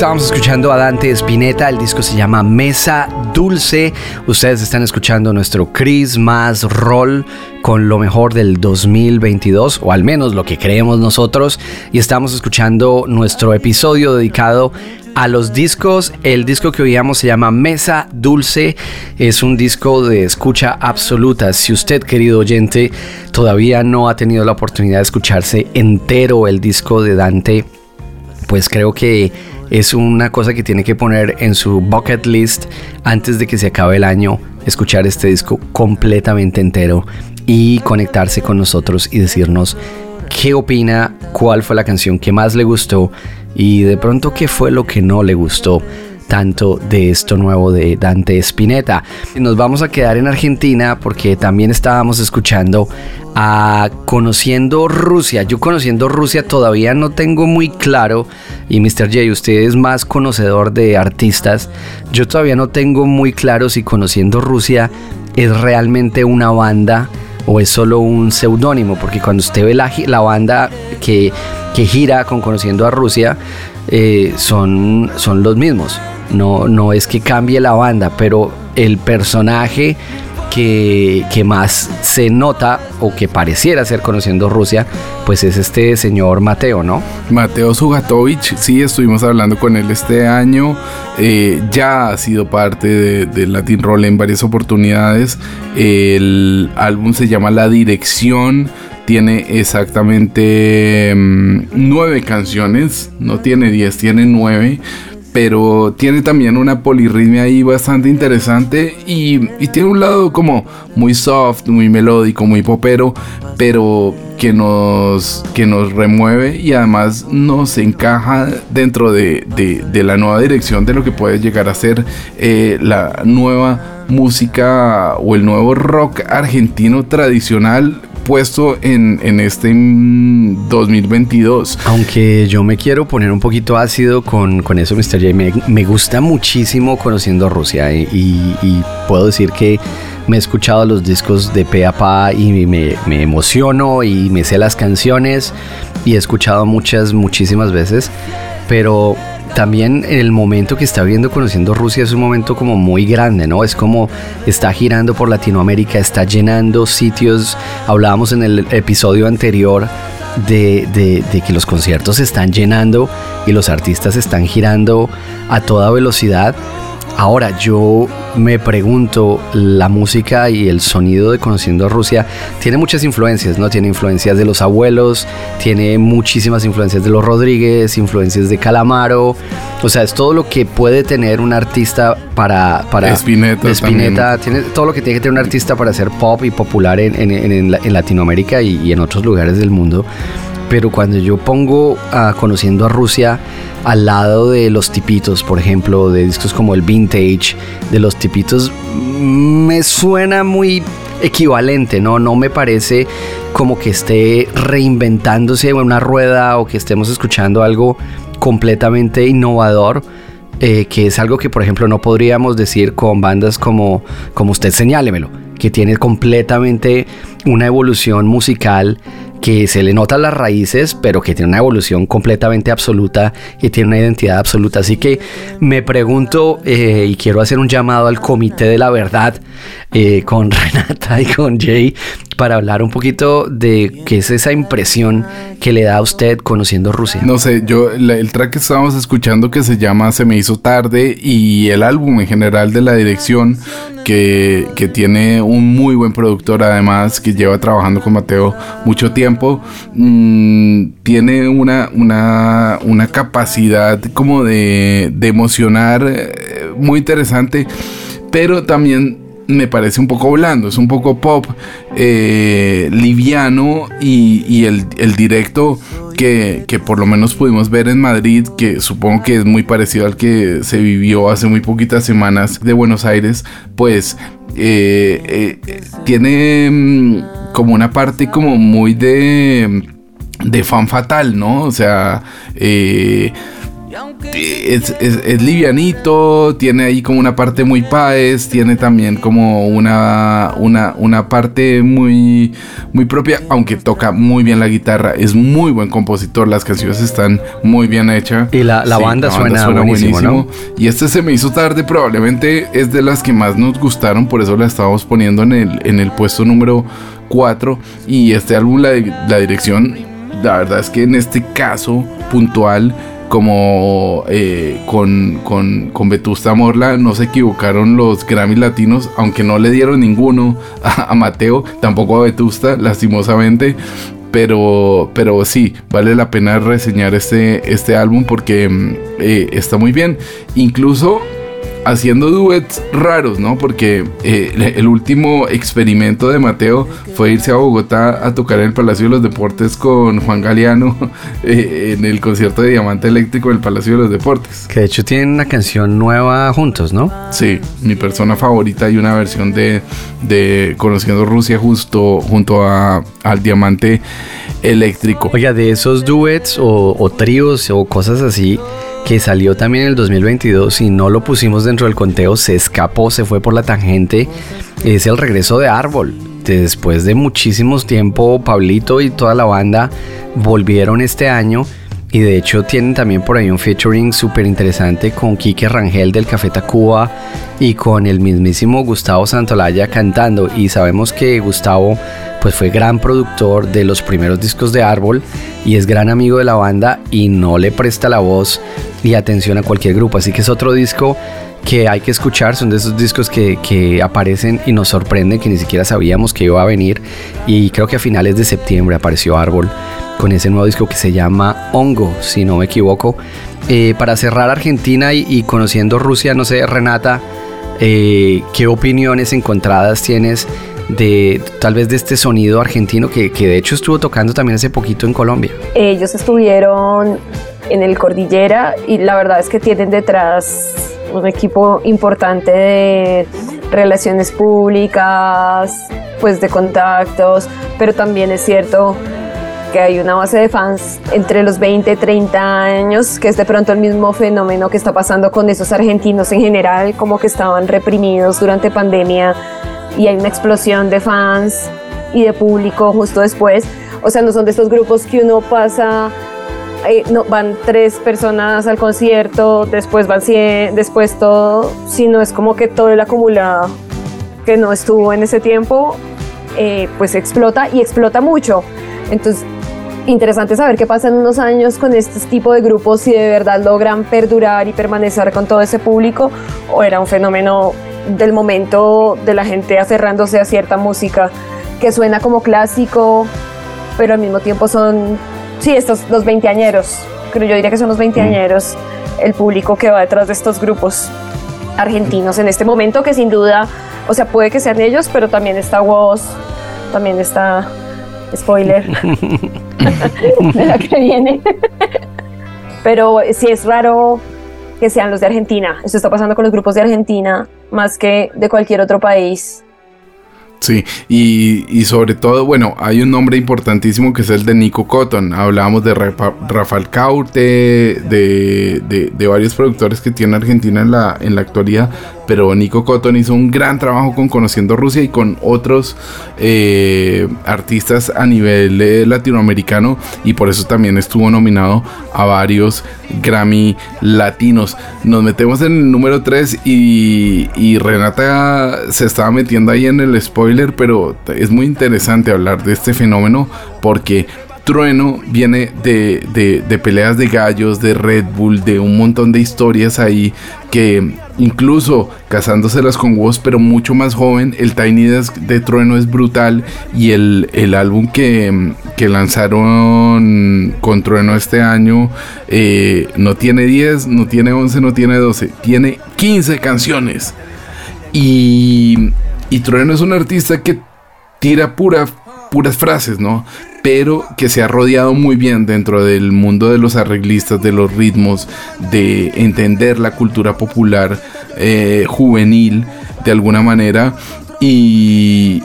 Estábamos escuchando a Dante Spinetta, el disco se llama Mesa Dulce. Ustedes están escuchando nuestro Christmas Roll con lo mejor del 2022, o al menos lo que creemos nosotros, y estamos escuchando nuestro episodio dedicado a los discos. El disco que oíamos se llama Mesa Dulce. Es un disco de escucha absoluta. Si usted, querido oyente, todavía no ha tenido la oportunidad de escucharse entero el disco de Dante, pues creo que es una cosa que tiene que poner en su bucket list antes de que se acabe el año, escuchar este disco completamente entero y conectarse con nosotros y decirnos qué opina, cuál fue la canción que más le gustó y de pronto qué fue lo que no le gustó tanto de esto nuevo de Dante Spinetta. Nos vamos a quedar en Argentina porque también estábamos escuchando a Conociendo Rusia. Yo conociendo Rusia todavía no tengo muy claro, y Mr. J, usted es más conocedor de artistas, yo todavía no tengo muy claro si Conociendo Rusia es realmente una banda o es solo un seudónimo, porque cuando usted ve la, la banda que, que gira con Conociendo a Rusia, eh, son, son los mismos. No, no es que cambie la banda, pero el personaje que, más se nota o que pareciera ser Conociendo Rusia, pues es este señor Mateo, ¿no? Mateo Sugatovich, sí, estuvimos hablando con él este año. eh, ya ha sido parte de, de Latin Roll en varias oportunidades. El álbum se llama La Dirección. Tiene exactamente mm, nueve canciones. No tiene diez, tiene nueve. Pero tiene también una polirritmia ahí bastante interesante. Y, tiene un lado como muy soft, muy melódico, muy popero. Pero que nos, que nos remueve y además nos encaja dentro de, de- de la nueva dirección de lo que puede llegar a ser eh, la nueva música o el nuevo rock argentino tradicional puesto en, en este mm, 2022. Aunque yo me quiero poner un poquito ácido con, con eso, Mr. J. Me, me gusta muchísimo conociendo Rusia y, y- y puedo decir que me he escuchado los discos de pe a pa y me, me emociono y me sé las canciones y he escuchado muchas, muchísimas veces, pero también el momento que está viendo Conociendo Rusia es un momento como muy grande, ¿no? Es como está girando por Latinoamérica, está llenando sitios. Hablábamos en el episodio anterior de, de- de que los conciertos se están llenando y los artistas están girando a toda velocidad. Ahora, yo me pregunto, la música y el sonido de Conociendo a Rusia tiene muchas influencias, ¿no? Tiene influencias de los abuelos, tiene muchísimas influencias de los Rodríguez, influencias de Calamaro. O sea, es todo lo que puede tener un artista para... para Spinetta de Spinetta, tiene todo lo que tiene que tener un artista para ser pop y popular en, en- en- en la- en Latinoamérica y, y en otros lugares del mundo pero cuando yo pongo Conociendo a Rusia al lado de los tipitos, por ejemplo, de discos como el Vintage, de los tipitos, mm, me suena muy equivalente, ¿no? No me parece como que esté reinventándose una rueda o que estemos escuchando algo completamente innovador. eh, que es algo que por ejemplo no podríamos decir con bandas como, como usted señálemelo, que tiene completamente una evolución musical que se le notan las raíces, pero que tiene una evolución completamente absoluta y tiene una identidad absoluta. Así que me pregunto eh, y quiero hacer un llamado al Comité de la Verdad eh, con (laughs) Renata y con Jay para hablar un poquito de qué es esa impresión que le da a usted conociendo Rusia. No sé, yo el track que estábamos escuchando que se llama Se me hizo tarde y el álbum en general de la dirección que, que tiene un muy buen productor además que lleva trabajando con Mateo mucho tiempo mm, tiene una, una, una capacidad como de, de emocionar eh, muy interesante pero también me parece un poco blando, es un poco pop, eh, liviano y, el, directo que, que por lo menos pudimos ver en Madrid, que supongo que es muy parecido al que se vivió hace muy poquitas semanas de Buenos Aires, pues eh, eh, tiene mm, como una parte como muy de de fan fatal, ¿no? O sea, es, es- es livianito, tiene ahí como una parte muy paes, tiene también como una, una, una parte muy, muy propia, aunque toca muy bien la guitarra, es muy buen compositor, las canciones están muy bien hechas. Y la- la banda suena buenísimo, ¿no? Y este se me hizo tarde, probablemente es de las que más nos gustaron, por eso la estamos poniendo en el, en el puesto número 4. Y este álbum, la, la dirección, la verdad es que en este caso puntual, como eh, con, con, con Vetusta Morla, no se equivocaron los Grammy latinos, aunque no le dieron ninguno (laughs) a, Mateo, tampoco a Vetusta, lastimosamente. Pero, pero sí, vale la pena reseñar este, este álbum porque mm, eh, está muy bien. Incluso haciendo duets raros, ¿no? Porque eh, el último experimento de Mateo fue irse a Bogotá a tocar en el Palacio de los Deportes con Juan Galeano (laughs) eh, en el concierto de Diamante Eléctrico del Palacio de los Deportes. Que de hecho tienen una canción nueva juntos, ¿no? Sí, mi persona favorita y una versión de, de Conociendo Rusia justo junto a, al Diamante Eléctrico. Oiga, de esos duets o, o tríos o cosas así que salió también en el 2022 y no lo pusimos dentro del conteo, se escapó, se fue por la tangente, es el regreso de Árbol. Después de muchísimos tiempo, Pablito y toda la banda volvieron este año y de hecho tienen también por ahí un featuring súper interesante con Quique Rangel del Café Tacuba y con el mismísimo Gustavo Santolaya cantando. Y sabemos que Gustavo pues fue gran productor de los primeros discos de Árbol y es gran amigo de la banda y no le presta la voz y atención a cualquier grupo, así que es otro disco que hay que escuchar, son de esos discos que, que aparecen y nos sorprenden que ni siquiera sabíamos que iba a venir. Y creo que a finales de septiembre apareció Árbol con ese nuevo disco que se llama Hongo, si no me equivoco. Eh, para cerrar Argentina y, conociendo Rusia, no sé, Renata, eh, ¿qué opiniones encontradas tienes de tal vez de este sonido argentino que, que de hecho estuvo tocando también hace poquito en Colombia? Ellos estuvieron en el Cordillera y la verdad es que tienen detrás un equipo importante de relaciones públicas, pues de contactos, pero también es cierto que hay una base de fans entre los 20 y 30 años, que es de pronto el mismo fenómeno que está pasando con esos argentinos en general, como que estaban reprimidos durante pandemia y hay una explosión de fans y de público justo después. O sea, no son de estos grupos que uno pasa, eh, no, van tres personas al concierto, después van 100, después todo, sino es como que todo el acumulado que no estuvo en ese tiempo, eh, pues explota y explota mucho. Entonces, interesante saber qué pasa en unos años con este tipo de grupos, si de verdad logran perdurar y permanecer con todo ese público, o era un fenómeno del momento de la gente aferrándose a cierta música que suena como clásico, pero al mismo tiempo son, sí, estos los veinteañeros, creo yo diría que son los veinteañeros, el público que va detrás de estos grupos argentinos en este momento, que sin duda, o sea, puede que sean ellos, pero también está Woz, también está, spoiler, (laughs) de la que viene. pero sí es raro que sean los de Argentina. Esto está pasando con los grupos de Argentina más que de cualquier otro país. Sí, y, y, sobre todo, bueno, hay un nombre importantísimo que es el de Nico Cotton. Hablábamos de Rafa, Rafael Caute, de, de, de, varios productores que tiene Argentina en la, en la actualidad, pero Nico Cotton hizo un gran trabajo con Conociendo Rusia y con otros eh, artistas a nivel eh, latinoamericano y por eso también estuvo nominado a varios Grammy latinos. Nos metemos en el número 3 y, y Renata se estaba metiendo ahí en el spoiler, pero es muy interesante hablar de este fenómeno porque Trueno viene de, de, peleas de gallos, de Red Bull, de un montón de historias ahí que incluso casándoselas con Woz, pero mucho más joven, el Tiny Desk de Trueno es brutal y el, el álbum que, que, lanzaron con Trueno este año eh, no tiene 10, no tiene 11, no tiene 12, tiene 15 canciones. Y, y Trueno es un artista que tira pura puras frases, ¿no? Pero que se ha rodeado muy bien dentro del mundo de los arreglistas, de los ritmos, de entender la cultura popular eh, juvenil de alguna manera. Y,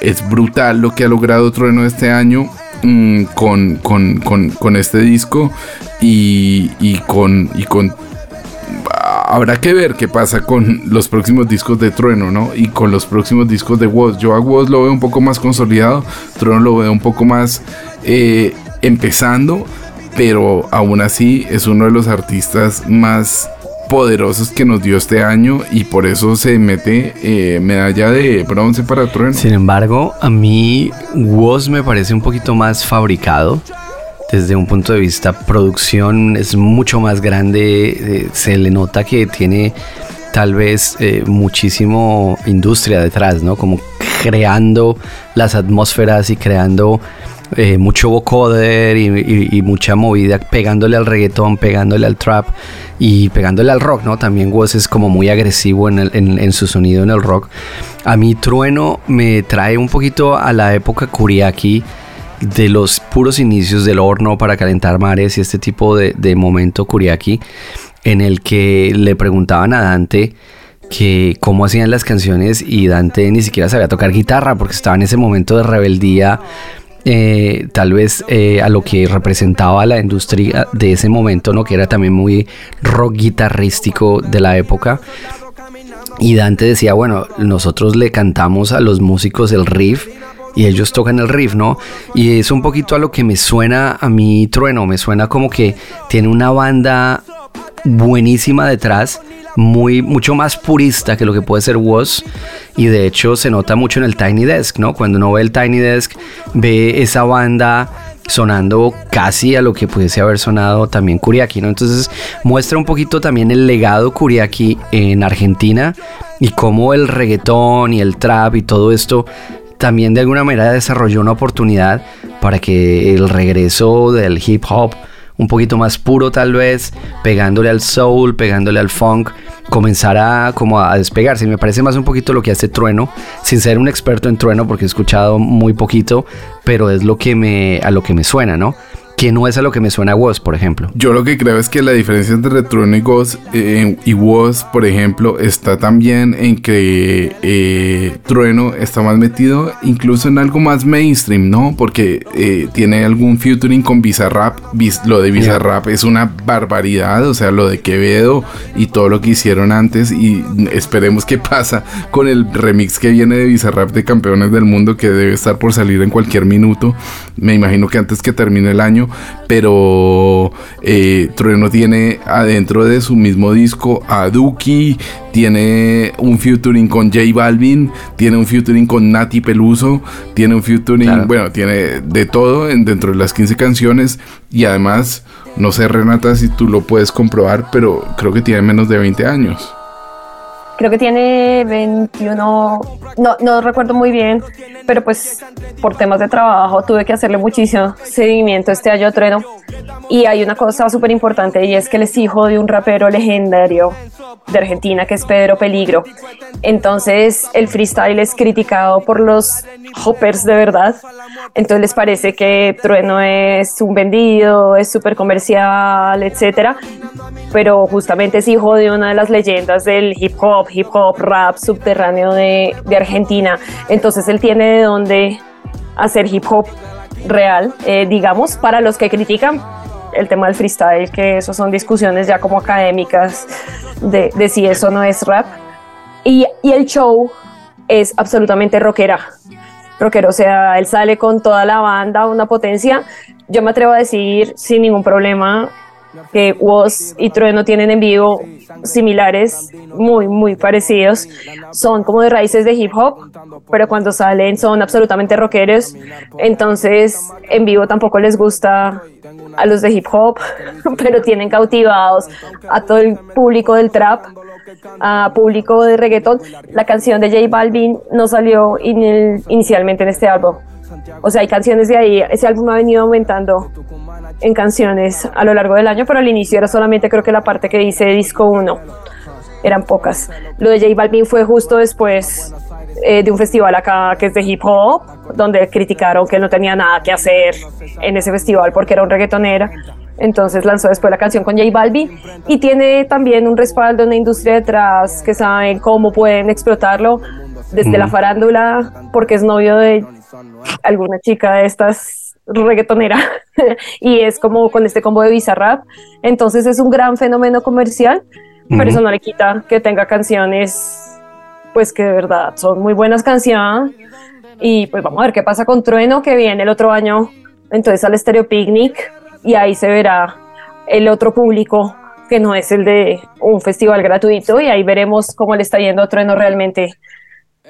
es brutal lo que ha logrado Trueno este año mmm, con, con, con, este disco y, y con, y con habrá que ver qué pasa con los próximos discos de Trueno, ¿no? Y con los próximos discos de Woz. Yo a Woz lo veo un poco más consolidado, Trueno lo veo un poco más eh, empezando, pero aún así es uno de los artistas más poderosos que nos dio este año y por eso se mete eh, medalla de bronce para Trueno. Sin embargo, a mí Woz me parece un poquito más fabricado desde un punto de vista producción es mucho más grande, eh, se le nota que tiene tal vez eh, muchísimo industria detrás, ¿no? Como creando las atmósferas y creando eh, mucho vocoder y, mucha movida, pegándole al reggaetón, pegándole al trap y pegándole al rock, ¿no? También Woz es como muy agresivo en, en, su sonido en el rock. A mí Trueno me trae un poquito a la época Kuriaki de los puros inicios del horno para calentar mares y este tipo de, momento Kuriaki en el que le preguntaban a Dante que cómo hacían las canciones y Dante ni siquiera sabía tocar guitarra porque estaba en ese momento de rebeldía eh, tal vez eh, a lo que representaba la industria de ese momento, ¿no? que era también muy rock guitarrístico de la época. Y Dante decía, bueno, nosotros le cantamos a los músicos el riff y ellos tocan el riff, ¿no? Y es un poquito a lo que me suena a mí Trueno, me suena como que tiene una banda buenísima detrás, muy mucho más purista que lo que puede ser Woz y de hecho se nota mucho en el Tiny Desk, ¿no? Cuando uno ve el Tiny Desk ve esa banda sonando casi a lo que pudiese haber sonado también Kuriaki, ¿no? Entonces muestra un poquito también el legado Kuriaki en Argentina y cómo el reggaetón y el trap y todo esto también de alguna manera desarrolló una oportunidad para que el regreso del hip hop un poquito más puro tal vez, pegándole al soul, pegándole al funk, comenzara como a despegarse. Me parece más un poquito lo que hace Trueno, sin ser un experto en Trueno porque he escuchado muy poquito, pero es lo que me a lo que me suena, ¿no? Que no es a lo que me suena Woz, por ejemplo. Yo lo que creo es que la diferencia entre Trueno y Woz, eh, y Woz, por ejemplo, está también en que eh, Trueno está más metido incluso en algo más mainstream, ¿no? Porque eh, tiene algún featuring con Bizarrap. Lo de Bizarrap yeah. es una barbaridad, o sea, lo de Quevedo y todo lo que hicieron antes y esperemos qué pasa con el remix que viene de Bizarrap de Campeones del Mundo que debe estar por salir en cualquier minuto. Me imagino que antes que termine el año pero eh, Trueno tiene adentro de su mismo disco a Duki, tiene un featuring con J Balvin, tiene un featuring con Nati Peluso, tiene un featuring, Claro. bueno, tiene de todo en, dentro de las 15 canciones y además, no sé Renata si tú lo puedes comprobar, pero creo que tiene menos de 20 años. Creo que tiene 21, no, no recuerdo muy bien, pero pues por temas de trabajo tuve que hacerle muchísimo seguimiento este año a Trueno. Y hay una cosa súper importante y es que él es hijo de un rapero legendario de Argentina que es Pedro Peligro. Entonces el freestyle es criticado por los hoppers de verdad. Entonces les parece que Trueno es un vendido, es súper comercial, etcétera. Pero justamente es hijo de una de las leyendas del hip hop, hip hop, rap subterráneo de, de Argentina. Entonces él tiene de dónde hacer hip hop real, eh, digamos, para los que critican el tema del freestyle, que eso son discusiones ya como académicas de, de si eso no es rap. Y, y el show es absolutamente rockera. Rockero, o sea, él sale con toda la banda, una potencia. Yo me atrevo a decir sin ningún problema que Woz y Trueno tienen en vivo similares, muy, muy parecidos. Son como de raíces de hip hop, pero cuando salen son absolutamente rockeros. Entonces, en vivo tampoco les gusta a los de hip hop, (laughs) pero tienen cautivados a todo el público del trap, a público de reggaeton. La canción de J Balvin no salió in- inicialmente en este álbum. O sea, hay canciones de ahí. Ese álbum ha venido aumentando en canciones a lo largo del año, pero al inicio era solamente creo que la parte que dice disco 1. Eran pocas. Lo de J Balvin fue justo después eh, de un festival acá que es de hip hop, donde criticaron que no tenía nada que hacer en ese festival porque era un reggaetonera. Entonces lanzó después la canción con J Balvin y tiene también un respaldo en la industria detrás que saben cómo pueden explotarlo desde la farándula porque es novio de alguna chica de estas reggaetonera (laughs) y es como con este combo de Bizarrap. Entonces es un gran fenómeno comercial, pero Ujú. eso no le quita que tenga canciones pues que de verdad son muy buenas canciones y pues vamos a ver qué pasa con Trueno que viene el otro año entonces al Stereo Picnic y ahí se verá el otro público que no es el de un festival gratuito y ahí veremos cómo le está yendo a Trueno realmente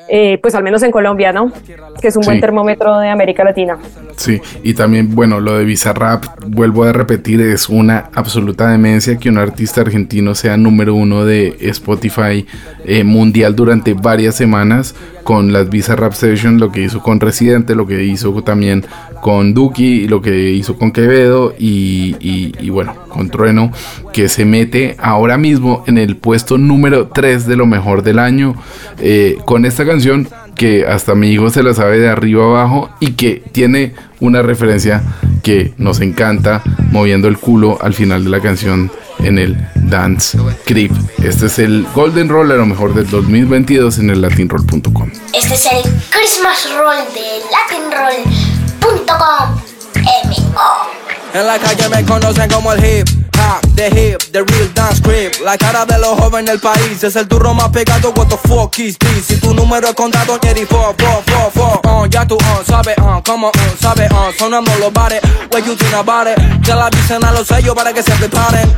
eh, pues al menos en Colombia, ¿no? Que es un buen termómetro de América Latina. Sí, y también, bueno, lo de Bizarrap, vuelvo a repetir, es una absoluta demencia que un artista argentino sea número uno de Spotify eh, mundial durante varias semanas con las Bizarrap Sessions, lo que hizo con Residente, lo que hizo también con Duki, lo que hizo con Quevedo y, y- y bueno, con Trueno, que se mete ahora mismo en el puesto número 3 de lo mejor del año eh, con esta canción que hasta mi hijo se la sabe de arriba abajo y que tiene una referencia que nos encanta moviendo el culo al final de la canción en el Dance Creep. Este es el Golden Roll a lo mejor del 2022 en el latinroll.com. Este es el Christmas Roll de latinroll.com. M.O. En la calle me conocen como el hip hop, the hip, the real dance creep. La cara de los jóvenes del país es el turro más pegado. What the fuck is this? Si tu número es contado, Jerry, fo, fo, fo, fo. Uh, ya tú, uh, sabes, uh, como, uh, sabes, uh, sonando los bares. What you think about it? Ya la avisen a los sellos para que se preparen.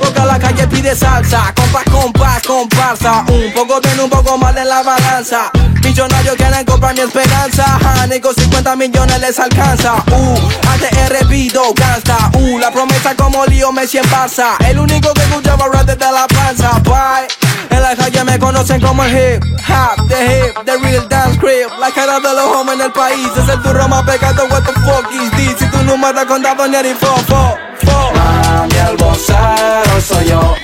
Porque la calle pide salsa, compás, compás, comparsa. Un poco bien, un poco mal en la balanza. Millonarios quieren comprar mi esperanza. Ja, ni con 50 millones les alcanza. Uh, ATR pido gangsta. Uh, la promesa como lío En. El único que escuchaba rap desde la panza. Bye. En la calle me conocen como el hip hop, the hip, the real dance crib. La cara de los hombres del país es el turro más pecado. What the fuck is this? Si tu número es contado, ni fo, fo, fo. Mami, el vocero soy yo.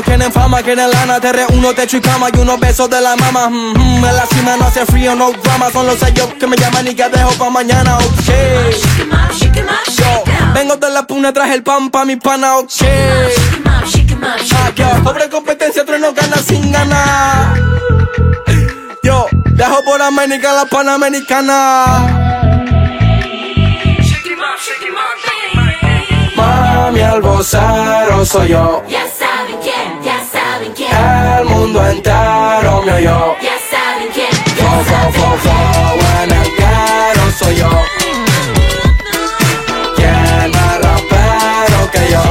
Todos quieren fama, quieren lana Te reúno, techo y cama y unos besos de la mama. Mm, mm, En la cima no hace frío, no drama Son los sellos que me llaman y que dejo pa' mañana, ok Yo, vengo de la puna, traje el pan pa' mi pana, ok yo, Sobre competencia, tres no gana sin ganar. Yo, viajo por América, la Panamericana. Mi albocero soy yo. Ya mundo entero me oyó. Ya saben quién. Fo, fo, fo, fo, en el soy yo. ¿Quién más rapero que yo?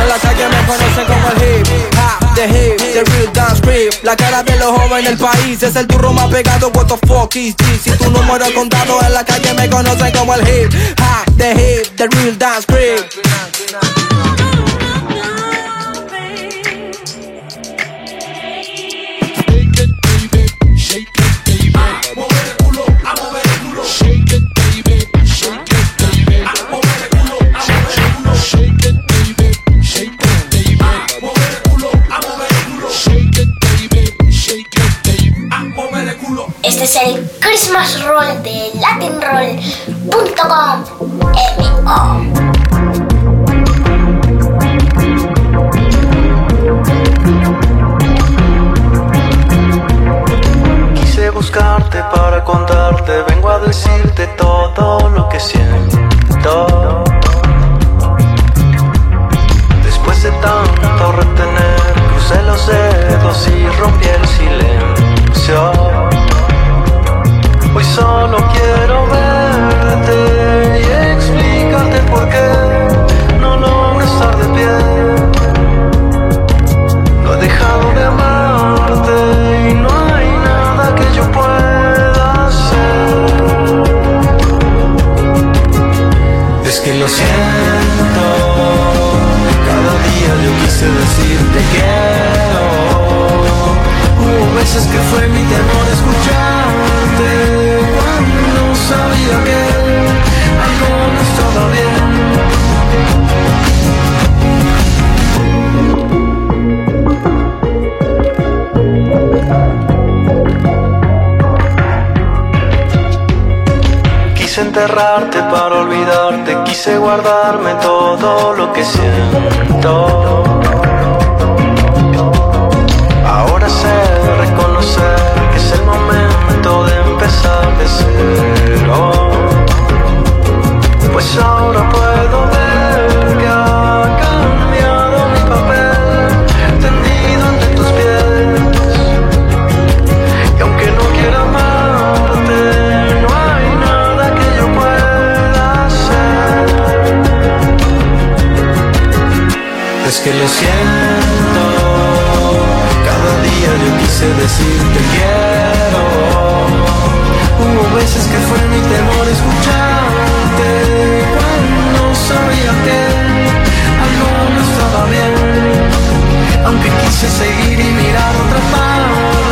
En la calle me conocen como el hip hop, the hip, the real dance creep. La cara de los jóvenes del país es el turro más pegado. What the fuck is this? Si tu número es contado en la calle me conocen como el hip hop, the hip, the real dance creep. Este es el Christmas Roll de latinroll.com. Quise buscarte para contarte, vengo a decirte todo lo que siento. Después de tanto retener, crucé los dedos y rompí el silencio. Solo quiero verte y explicarte por qué no logro estar de pie. No he dejado de amarte y no hay nada que yo pueda hacer. Es que lo siento, cada día yo quise decirte quiero. Hubo veces que fue mi temor escucharte cuando sabía que algo no estaba bien. Quise enterrarte para olvidarte, quise guardarme todo lo que siento. Ahora sé reconocer que es el momento Pues ahora puedo ver que ha cambiado mi papel, tendido ante tus pies. Y aunque no quiera amarte, no hay nada que yo pueda hacer. Es que lo siento, cada día yo quise decirte quiero. Hubo veces que fue mi temor escucharte cuando sabía que algo no estaba bien. Aunque quise seguir y mirar otra parte,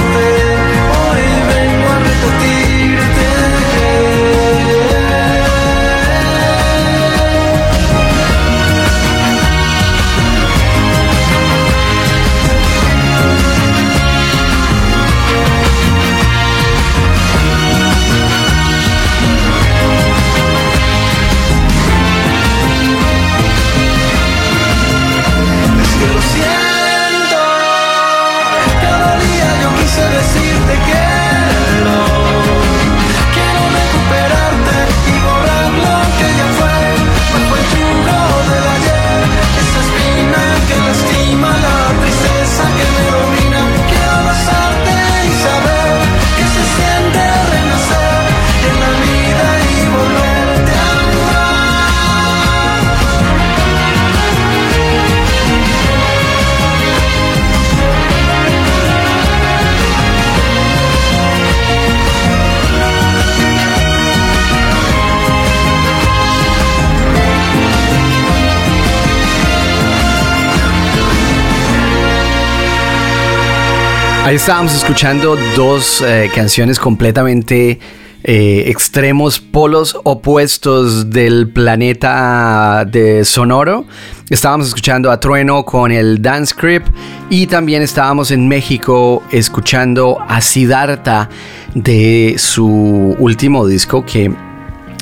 Ahí estábamos escuchando dos eh, canciones completamente eh, extremos, polos opuestos del planeta de Sonoro. Estábamos escuchando a Trueno con el Dance Creep y también estábamos en México escuchando a Siddhartha de su último disco que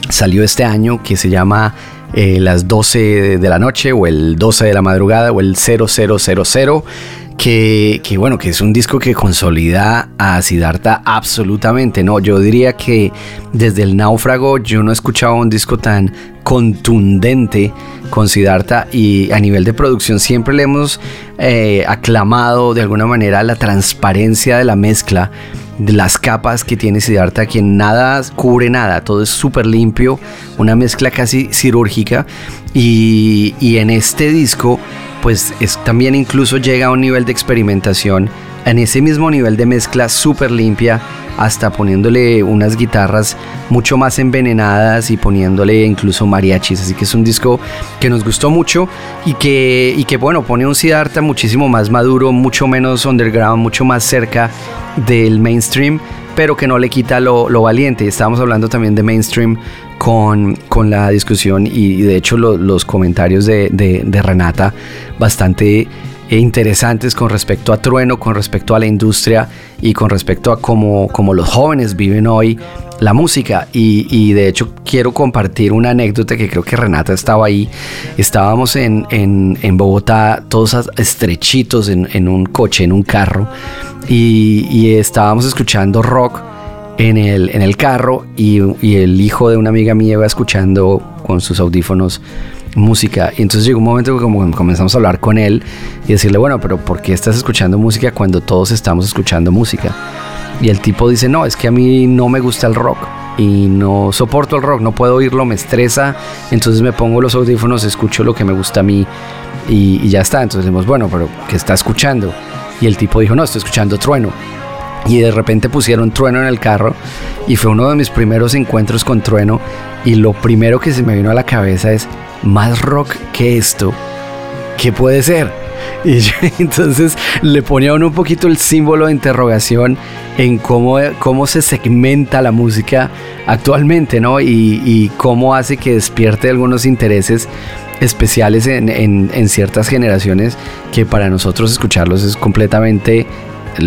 salió este año que se llama eh, las 12 de la noche o el 12 de la madrugada o el 0000 que, que, bueno, que es un disco que consolida a Siddhartha absolutamente, ¿no? Yo diría que desde el náufrago yo no he escuchado un disco tan contundente con Siddhartha y a nivel de producción siempre le hemos eh, aclamado de alguna manera la transparencia de la mezcla de las capas que tiene Siddhartha, que nada cubre nada, todo es súper limpio, una mezcla casi quirúrgica y, y en este disco pues es, también incluso llega a un nivel de experimentación en ese mismo nivel de mezcla súper limpia, hasta poniéndole unas guitarras mucho más envenenadas y poniéndole incluso mariachis. Así que es un disco que nos gustó mucho y que, y que bueno, pone un Siddhartha muchísimo más maduro, mucho menos underground, mucho más cerca del mainstream, pero que no le quita lo, lo valiente. Estábamos hablando también de mainstream con, con la discusión y, de hecho lo- los comentarios de, de- de Renata bastante interesantes con respecto a Trueno, con respecto a la industria y con respecto a cómo, cómo los jóvenes viven hoy la música. Y, y de hecho quiero compartir una anécdota que creo que Renata estaba ahí. Estábamos en, en- en Bogotá todos estrechitos en, en un coche, en un carro, y, y estábamos escuchando rock en el, en el carro y, y el hijo de una amiga mía iba escuchando con sus audífonos música. Y entonces llegó un momento que como comenzamos a hablar con él y decirle, bueno, pero ¿por qué estás escuchando música cuando todos estamos escuchando música? Y el tipo dice, no, es que a mí no me gusta el rock y no soporto el rock, no puedo oírlo, me estresa, entonces me pongo los audífonos, escucho lo que me gusta a mí y, y ya está. Entonces decimos, bueno, pero ¿qué está escuchando? Y el tipo dijo, no, estoy escuchando trueno. Y de repente pusieron trueno en el carro y fue uno de mis primeros encuentros con trueno y lo primero que se me vino a la cabeza es, más rock que esto, ¿qué puede ser? (laughs) Y entonces le ponía un poquito el símbolo de interrogación en cómo, cómo se segmenta la música actualmente, ¿no? Y, cómo hace que despierte algunos intereses especiales en ciertas generaciones que para nosotros escucharlos es completamente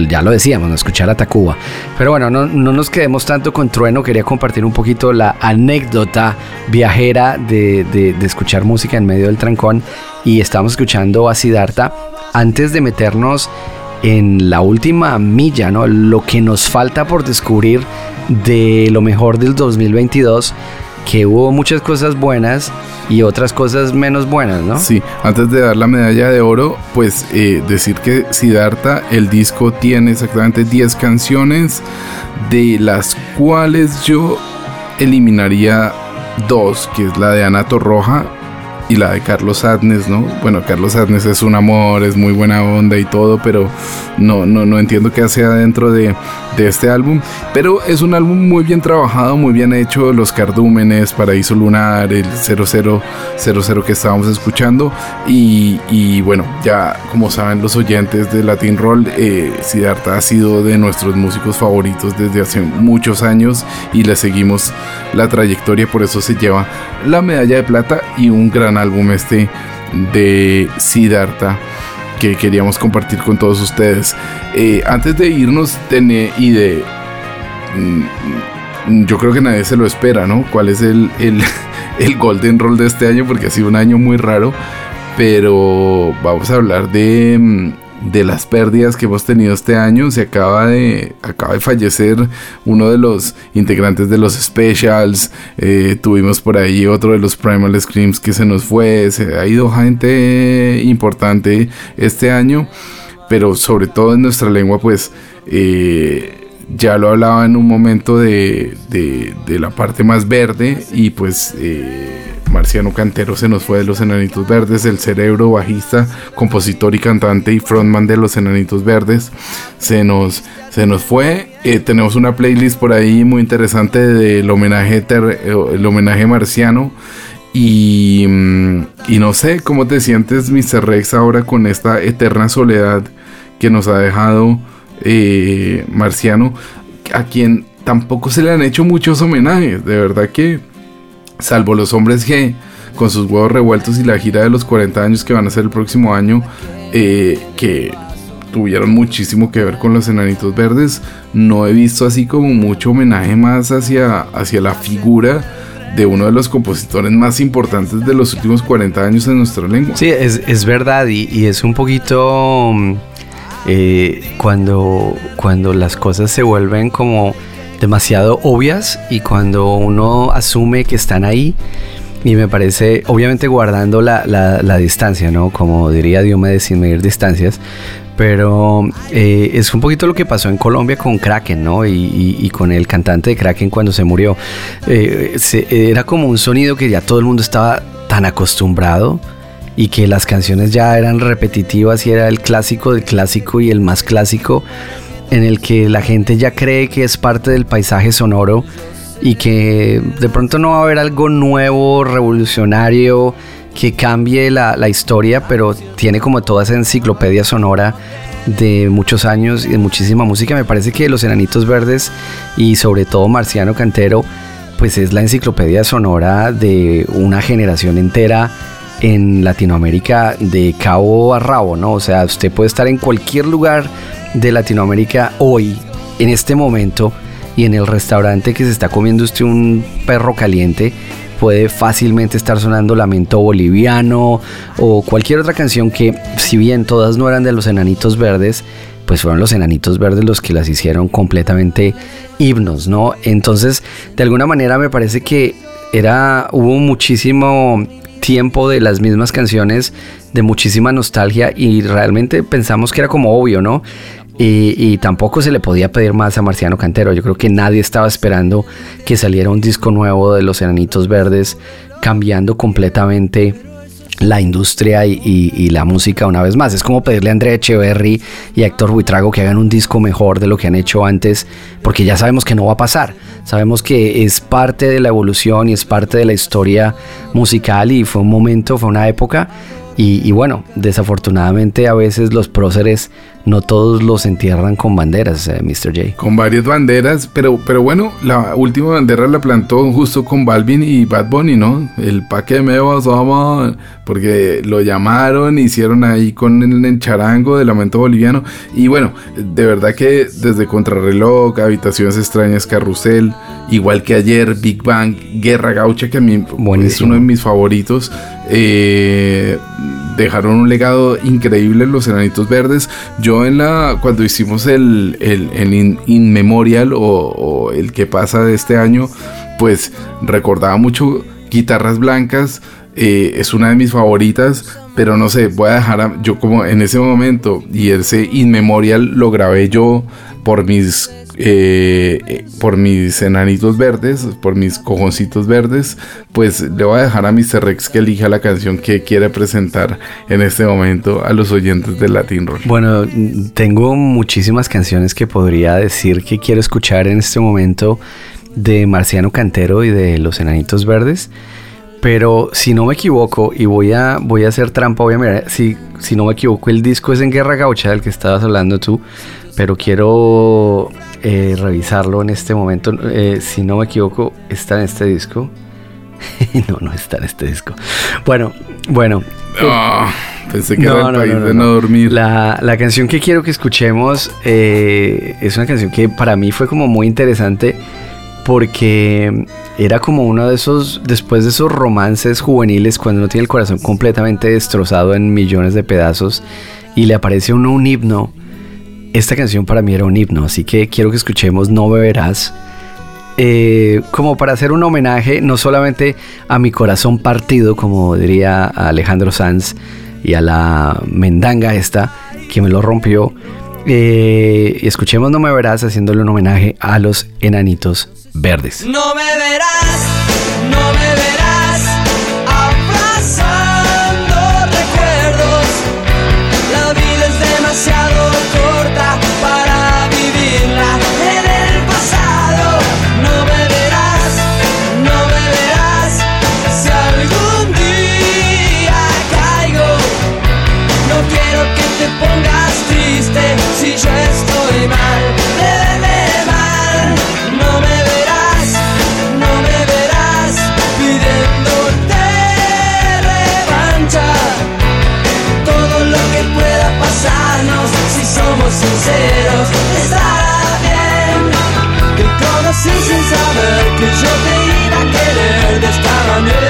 ya lo decíamos, no escuchar a Tacuba. Pero bueno, no, no nos quedemos tanto con Trueno, quería compartir un poquito la anécdota viajera de, de- escuchar música en medio del trancón y estamos escuchando a Siddhartha antes de meternos en la última milla, ¿no? Lo que nos falta por descubrir de lo mejor del 2022, que hubo muchas cosas buenas y otras cosas menos buenas, ¿no? Sí, antes de dar la medalla de oro, pues eh, decir que Siddhartha, el disco tiene exactamente 10 canciones, de las cuales yo eliminaría dos, que es la de Ana Torroja y la de Carlos Adnes, ¿no? Bueno, Carlos Adnes es un amor, es muy buena onda y todo, pero no, no, no entiendo qué hace adentro de, de este álbum. Pero es un álbum muy bien trabajado, muy bien hecho. Los cardúmenes, Paraíso Lunar, el 0000 que estábamos escuchando. Y, y bueno, ya como saben los oyentes de Latin Roll, eh, Siddhartha ha sido de nuestros músicos favoritos desde hace muchos años y le seguimos la trayectoria, por eso se lleva la medalla de plata y un gran álbum este de Siddhartha que queríamos compartir con todos ustedes. Eh, antes de irnos tené- y de... mm, yo creo que nadie se lo espera, ¿no? ¿Cuál es el, el, (laughs) el Golden Roll de este año? Porque ha sido un año muy raro. Pero vamos a hablar de, mm, de las pérdidas que hemos tenido este año. Se acaba de, acaba de fallecer uno de los integrantes de los Specials. Eh, tuvimos por ahí otro de los Primal Screams que se nos fue. Se ha ido gente importante este año. Pero sobre todo en nuestra lengua, pues eh, ya lo hablaba en un momento de, de- de la parte más verde. Y pues eh, Marciano Cantero se nos fue de los Enanitos Verdes, el cerebro bajista, compositor y cantante y frontman de los Enanitos Verdes, se nos, se nos fue. Eh, tenemos una playlist por ahí muy interesante del homenaje, ter- eh, el homenaje marciano. Y, mm, y no sé cómo te sientes, Mr. Rex, ahora con esta eterna soledad que nos ha dejado eh, Marciano, a quien tampoco se le han hecho muchos homenajes. De verdad que, salvo los hombres G, con sus huevos revueltos y la gira de los 40 años que van a ser el próximo año, eh, que tuvieron muchísimo que ver con los enanitos verdes, no he visto así como mucho homenaje más hacia, hacia la figura de uno de los compositores más importantes de los últimos 40 años en nuestra lengua. Sí, es, es verdad y, y es un poquito eh, cuando, cuando las cosas se vuelven como demasiado obvias y cuando uno asume que están ahí y me parece, obviamente guardando la, la- distancia, ¿no? Como diría Diomedes sin medir distancias, pero eh, es un poquito lo que pasó en Colombia con Kraken, ¿no? Y, con el cantante de Kraken cuando se murió. Eh, era como un sonido que ya todo el mundo estaba tan acostumbrado y que las canciones ya eran repetitivas y era el clásico del clásico y el más clásico en el que la gente ya cree que es parte del paisaje sonoro y que de pronto no va a haber algo nuevo, revolucionario, que cambie la, historia, pero tiene como toda esa enciclopedia sonora de muchos años y de muchísima música. Me parece que Los Enanitos Verdes y sobre todo Marciano Cantero, pues es la enciclopedia sonora de una generación entera en Latinoamérica de cabo a rabo, ¿no? O sea, usted puede estar en cualquier lugar de Latinoamérica hoy, en este momento, y en el restaurante que se está comiendo usted un perro caliente, puede fácilmente estar sonando Lamento Boliviano o cualquier otra canción que, si bien todas no eran de los Enanitos Verdes, pues fueron los Enanitos Verdes los que las hicieron completamente himnos, ¿no? Entonces, de alguna manera me parece que era, hubo muchísimo tiempo de las mismas canciones, de muchísima nostalgia y realmente pensamos que era como obvio, ¿no? Y, tampoco se le podía pedir más a Marciano Cantero. Yo creo que nadie estaba esperando que saliera un disco nuevo de los Enanitos Verdes, cambiando completamente la industria y la música una vez más. Es como pedirle a Andrea Echeverry y a Héctor Buitrago que hagan un disco mejor de lo que han hecho antes, porque ya sabemos que no va a pasar. Sabemos que es parte de la evolución y es parte de la historia musical y fue un momento, fue una época. Y, y bueno, desafortunadamente a veces los próceres no todos los entierran con banderas, eh, Mr. J. Con varias banderas, pero, pero bueno, la última bandera la plantó justo con Balvin y Bad Bunny, ¿no? El pa' que me vas a porque lo llamaron, hicieron ahí con el, el charango de Lamento Boliviano. Y bueno, de verdad que desde Contrarreloj, Habitaciones Extrañas, Carrusel, igual que ayer, Big Bang, Guerra Gaucha, que a mí es uno de mis favoritos. Eh, dejaron un legado increíble los enanitos verdes. Yo en la cuando hicimos el, in, Memorial o, el que pasa de este año, pues recordaba mucho guitarras blancas. eh, es una de mis favoritas, pero no sé, voy a dejar yo como en ese momento y ese In Memorial lo grabé yo por mis eh, por mis enanitos verdes, por mis cojoncitos verdes, pues le voy a dejar a Mr. Rex que elija la canción que quiere presentar en este momento a los oyentes de Latin Roll. Bueno, tengo muchísimas canciones que podría decir que quiero escuchar en este momento de Marciano Cantero y de Los Enanitos Verdes. Pero si no me equivoco, y voy a, voy a hacer trampa, voy a mirar, si, si no me equivoco, el disco es en Guerra Gaucha, del que estabas hablando tú, pero quiero eh, revisarlo en este momento. Eh, si no me equivoco, está en este disco. (laughs) no, no está en este disco. Bueno, bueno. Ah, pensé que era el país de no dormir. La, la canción que quiero que escuchemos eh, es una canción que para mí fue como muy interesante porque era como uno de esos, después de esos romances juveniles, cuando uno tiene el corazón completamente destrozado en millones de pedazos y le aparece uno un himno. Esta canción para mí era un himno, así que quiero que escuchemos No Beberás. eh, como para hacer un homenaje no solamente a mi corazón partido, como diría Alejandro Sanz, y a la mendanga esta que me lo rompió. Eh, escuchemos No Me Verás haciéndole un homenaje a los enanitos verdes. No me verás, sinceros estará bien. Que conocí sin saber que yo te iba a querer de esta manera.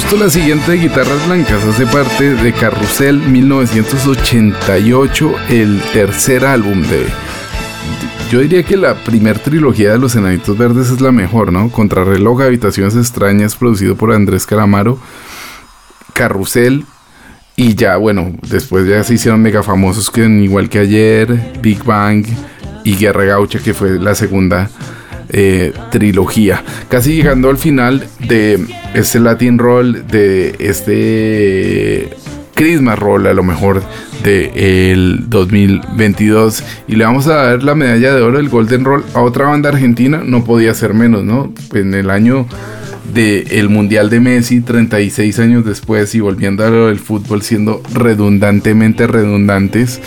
Justo la siguiente de Guitarras Blancas. Hace parte de Carrusel 1988, el tercer álbum de. Yo diría que la primer trilogía de Los Enanitos Verdes es la mejor, ¿no? Contrarreloj, Habitaciones Extrañas, producido por Andrés Calamaro. Carrusel. Y ya, bueno, después ya se hicieron mega famosos, que igual que ayer, Big Bang y Guerra Gaucha, que fue la segunda eh, trilogía. Casi llegando al final de este Latin Roll, de este Christmas Roll, a lo mejor del 2022. Y le vamos a dar la medalla de oro del Golden Roll a otra banda argentina. No podía ser menos, ¿no? En el año del Mundial de Messi, 36 años después, y volviendo a lo del fútbol, siendo redundantemente redundantes.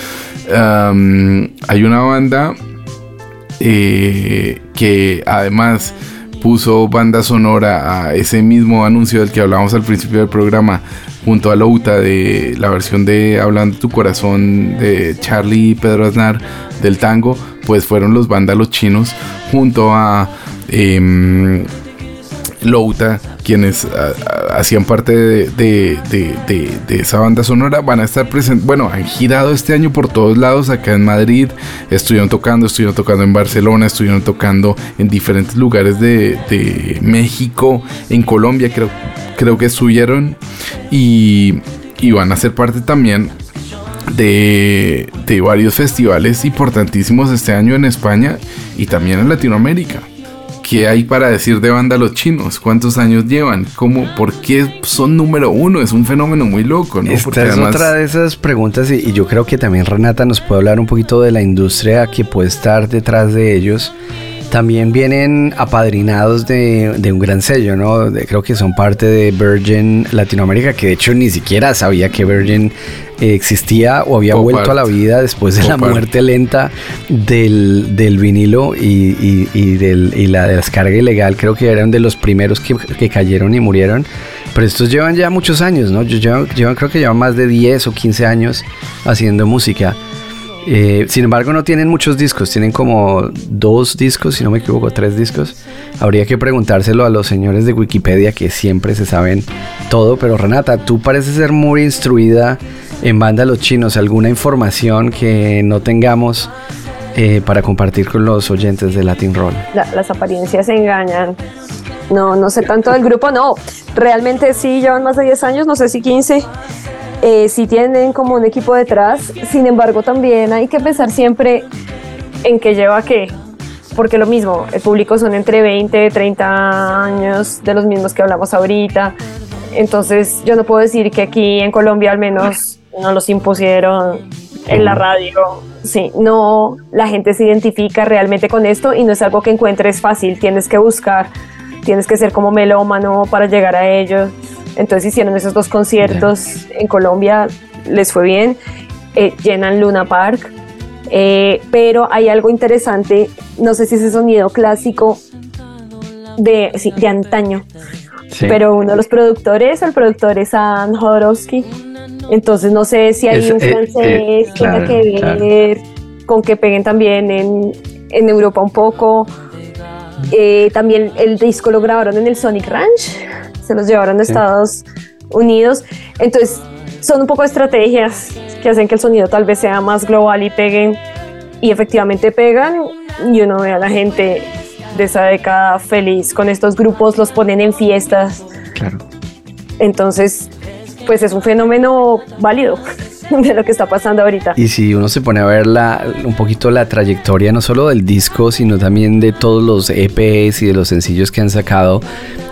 hay una banda eh, que además puso banda sonora a ese mismo anuncio del que hablábamos al principio del programa junto a Louta de la versión de Hablando tu corazón de Charlie y Pedro Aznar del tango pues fueron los vándalos chinos junto a em, Louta, quienes ah, ah, hacían parte de, de- de- esa banda sonora, van a estar presentes. Bueno, han girado este año por todos lados, acá en Madrid, estuvieron tocando, estuvieron tocando en Barcelona, estuvieron tocando en diferentes lugares de, de México, en Colombia, creo, creo que estuvieron, y, y van a ser parte también de, de varios festivales importantísimos este año en España y también en Latinoamérica. ¿Qué hay para decir de banda los chinos? ¿Cuántos años llevan? ¿Cómo? ¿Por qué son número uno? Es un fenómeno muy loco, ¿no? Esta Porque es además- otra de esas preguntas y, y yo creo que también Renata nos puede hablar un poquito de la industria que puede estar detrás de ellos. También vienen apadrinados de, de un gran sello, ¿no? De- creo que son parte de Virgin Latinoamérica, que de hecho ni siquiera sabía que Virgin existía o había vuelto a la vida después de la muerte lenta del, del vinilo y, y- y del- y la descarga ilegal. Creo que eran de los primeros que, que cayeron y murieron. Pero estos llevan ya muchos años, ¿no? Llevan, llevan- creo que llevan más de 10 o 15 años haciendo música. Eh, sin embargo, no tienen muchos discos, tienen como dos discos, si no me equivoco, tres discos. Habría que preguntárselo a los señores de Wikipedia que siempre se saben todo. Pero Renata, tú pareces ser muy instruida en banda los chinos. ¿Alguna información que no tengamos eh, para compartir con los oyentes de Latin Roll? La- las apariencias engañan. No, no sé tanto del grupo, no. Realmente sí llevan más de 10 años, no sé si 15. Eh, sí tienen como un equipo detrás. Sin embargo, también hay que pensar siempre en qué lleva qué. Porque lo mismo, el público son entre 20 y 30 años, de los mismos que hablamos ahorita. Entonces, yo no puedo decir que aquí en Colombia al menos no los impusieron en la radio. Sí, no, la gente se identifica realmente con esto y no es algo que encuentres fácil, tienes que buscar, tienes que ser como melómano para llegar a ellos. Entonces hicieron esos dos conciertos en Colombia, les fue bien, eh, llenan Luna Park, eh, pero hay algo interesante, no sé si ese sonido clásico de, sí, de antaño, Sí. pero uno de los productores, el productor es Ann Jodorowsky, entonces no sé si hay Es- un eh, francés eh, que claro. ver con que peguen también en, en Europa un poco. Eh, también el disco lo grabaron en el Sonic Ranch, se los llevaron a Sí. Estados Unidos, entonces son un poco estrategias que hacen que el sonido tal vez sea más global y peguen y efectivamente pegan y uno ve a la gente de esa década feliz con estos grupos, los ponen en fiestas. Claro. Entonces, pues es un fenómeno válido (laughs) de lo que está pasando ahorita. Y si uno se pone a ver la, un poquito la trayectoria, no solo del disco, sino también de todos los EPs y de los sencillos que han sacado,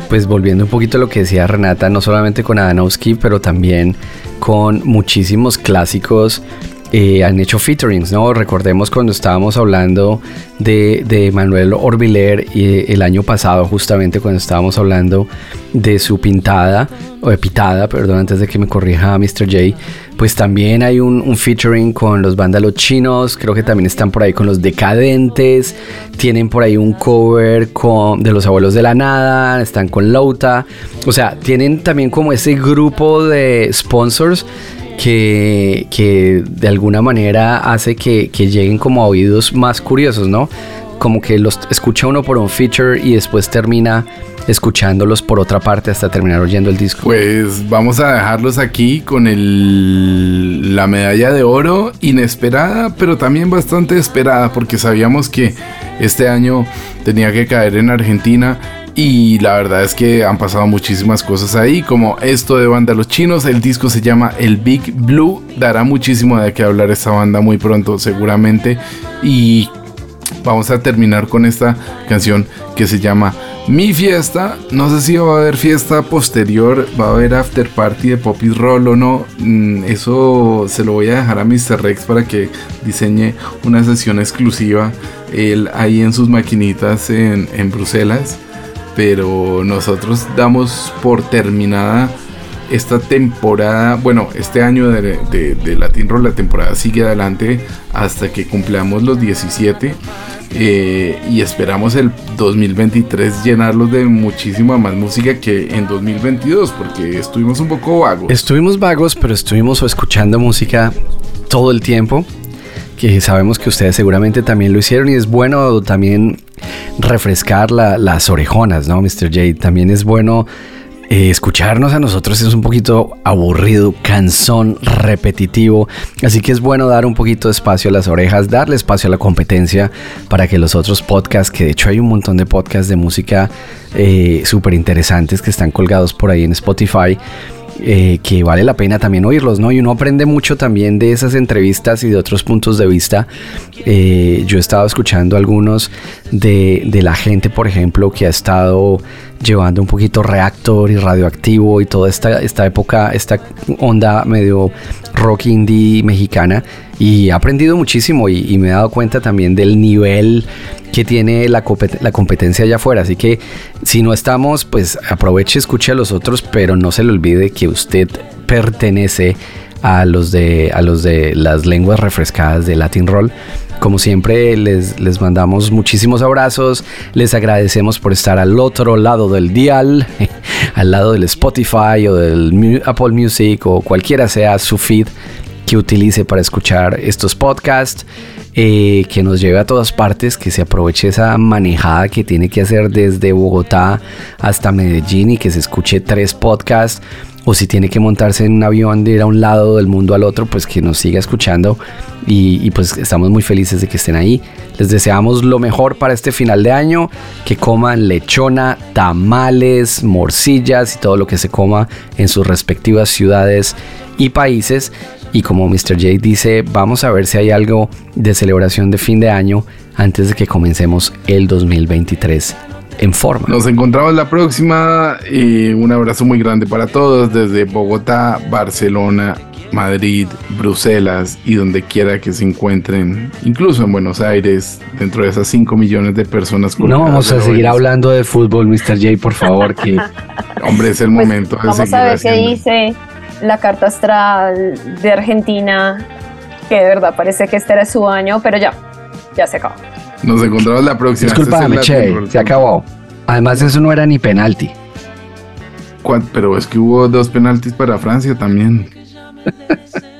pues volviendo un poquito a lo que decía Renata, no solamente con Adanowski, pero también con muchísimos clásicos. Eh, han hecho featurings, ¿no? Recordemos cuando estábamos hablando de, de Manuel Orbiler y el año pasado, justamente cuando estábamos hablando de su pintada, o de pitada, perdón, antes de que me corrija Mr. J, pues también hay un, un featuring con los vándalos chinos, creo que también están por ahí con los decadentes, tienen por ahí un cover con, de los abuelos de la nada, están con Lauta, o sea, tienen también como ese grupo de sponsors que, que de alguna manera hace que, que lleguen como a oídos más curiosos, ¿no? Como que los escucha uno por un feature y después termina escuchándolos por otra parte hasta terminar oyendo el disco. Pues vamos a dejarlos aquí con el, la medalla de oro inesperada, pero también bastante esperada porque sabíamos que este año tenía que caer en Argentina y la verdad es que han pasado muchísimas cosas ahí, como esto de banda Los Chinos, el disco se llama El Big Blue, dará muchísimo de qué hablar esta banda muy pronto seguramente y vamos a terminar con esta canción que se llama Mi Fiesta. No sé si va a haber fiesta posterior, va a haber after party de Poppy Roll o no. Mm, Eso se lo voy a dejar a Mr. Rex para que diseñe una sesión exclusiva él ahí en sus maquinitas en, en Bruselas. Pero nosotros damos por terminada esta temporada, bueno, este año de, Latin Roll, la temporada sigue adelante hasta que cumplamos los 17 eh, y esperamos el 2023 llenarlos de muchísima más música que en 2022 porque estuvimos un poco vagos. Estuvimos vagos, pero estuvimos escuchando música todo el tiempo. Que sabemos que ustedes seguramente también lo hicieron y es bueno también refrescar la- las orejonas, ¿no, Mr. J? También es bueno eh, escucharnos a nosotros, es un poquito aburrido, cansón, repetitivo. Así que es bueno dar un poquito de espacio a las orejas, darle espacio a la competencia para que los otros podcasts, que de hecho hay un montón de podcasts de música eh, súper interesantes que están colgados por ahí en Spotify eh, que vale la pena también oírlos, ¿no? Y uno aprende mucho también de esas entrevistas y de otros puntos de vista. Eh, yo he estado escuchando algunos de, de la gente, por ejemplo, que ha estado llevando un poquito reactor y radioactivo y toda esta, esta época, esta onda medio rock indie mexicana. Y he aprendido muchísimo y, me he dado cuenta también del nivel que tiene la, la competencia allá afuera. Así que si no estamos, pues aproveche, escuche a los otros, pero no se le olvide que usted pertenece a los de, a los de las lenguas refrescadas de Latin Roll. Como siempre, les, les mandamos muchísimos abrazos, les agradecemos por estar al otro lado del dial, (laughs) al lado del Spotify o del Apple Music o cualquiera sea su feed que utilice para escuchar estos podcasts, eh, que nos lleve a todas partes, que se aproveche esa manejada que tiene que hacer desde Bogotá hasta Medellín y que se escuche tres podcasts. O si tiene que montarse en un avión de ir a un lado del mundo al otro, pues que nos siga escuchando. Y, y pues estamos muy felices de que estén ahí. Les deseamos lo mejor para este final de año. Que coman lechona, tamales, morcillas y todo lo que se coma en sus respectivas ciudades y países. Y como Mr. J dice, vamos a ver si hay algo de celebración de fin de año antes de que comencemos el 2023 en forma. Nos encontramos la próxima. y un abrazo muy grande para todos desde Bogotá, Barcelona, Madrid, Bruselas y donde quiera que se encuentren, incluso en Buenos Aires, dentro de esas 5 millones de personas. No vamos a seguir hoy. hablando de fútbol, Mr. J, por favor, que (laughs) Hombre, es el momento de Vamos a ver qué dice la carta astral de Argentina, que de verdad parece que este era su año, pero ya, ya se acabó. Nos encontramos la próxima. Disculpame, es Che, se acabó. Además, eso no era ni penalti. ¿Cuán- Pero es que hubo dos penaltis para Francia también. (laughs)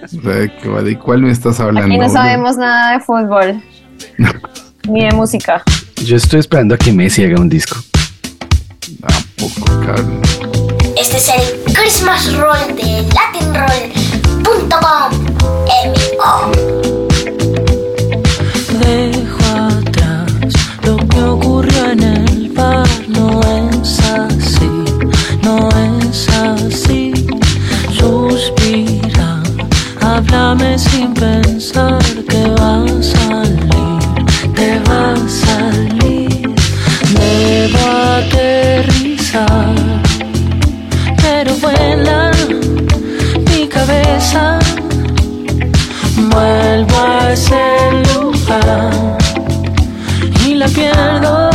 O sea, ¿de qué- ¿De cuál me estás hablando? Aquí no bro? sabemos nada de fútbol, (laughs) ni de música. Yo estoy esperando a que Messi haga un disco. Este es el Christmas Roll de latinroll.com. Dejo atrás lo que ocurrió en el bar. No es así, no es así. Suspira, háblame sin pensar que va a salir, te va a salir. Debo aterrizar, Vuelvo a ese lugar y la pierdo.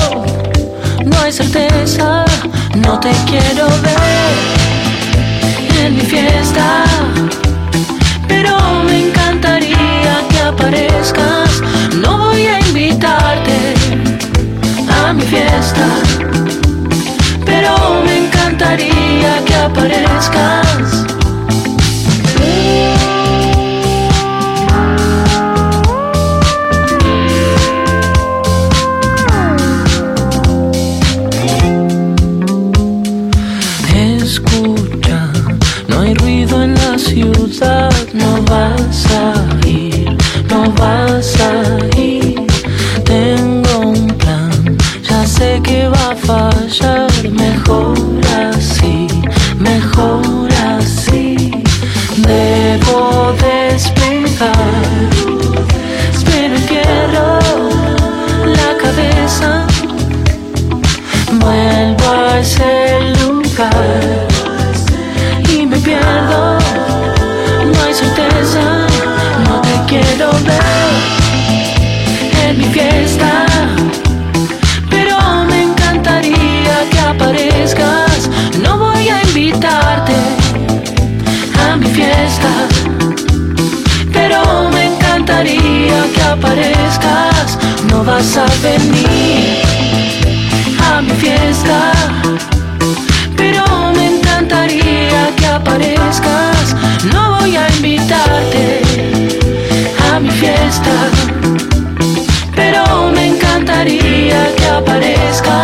No hay certeza, no te quiero ver en mi fiesta. Pero me encantaría que aparezcas. No voy a invitarte a mi fiesta. Pero me encantaría que aparezcas. No vas a venir a mi fiesta. Pero me encantaría que aparezcas. No voy a invitarte a mi fiesta. Pero me encantaría que aparezcas.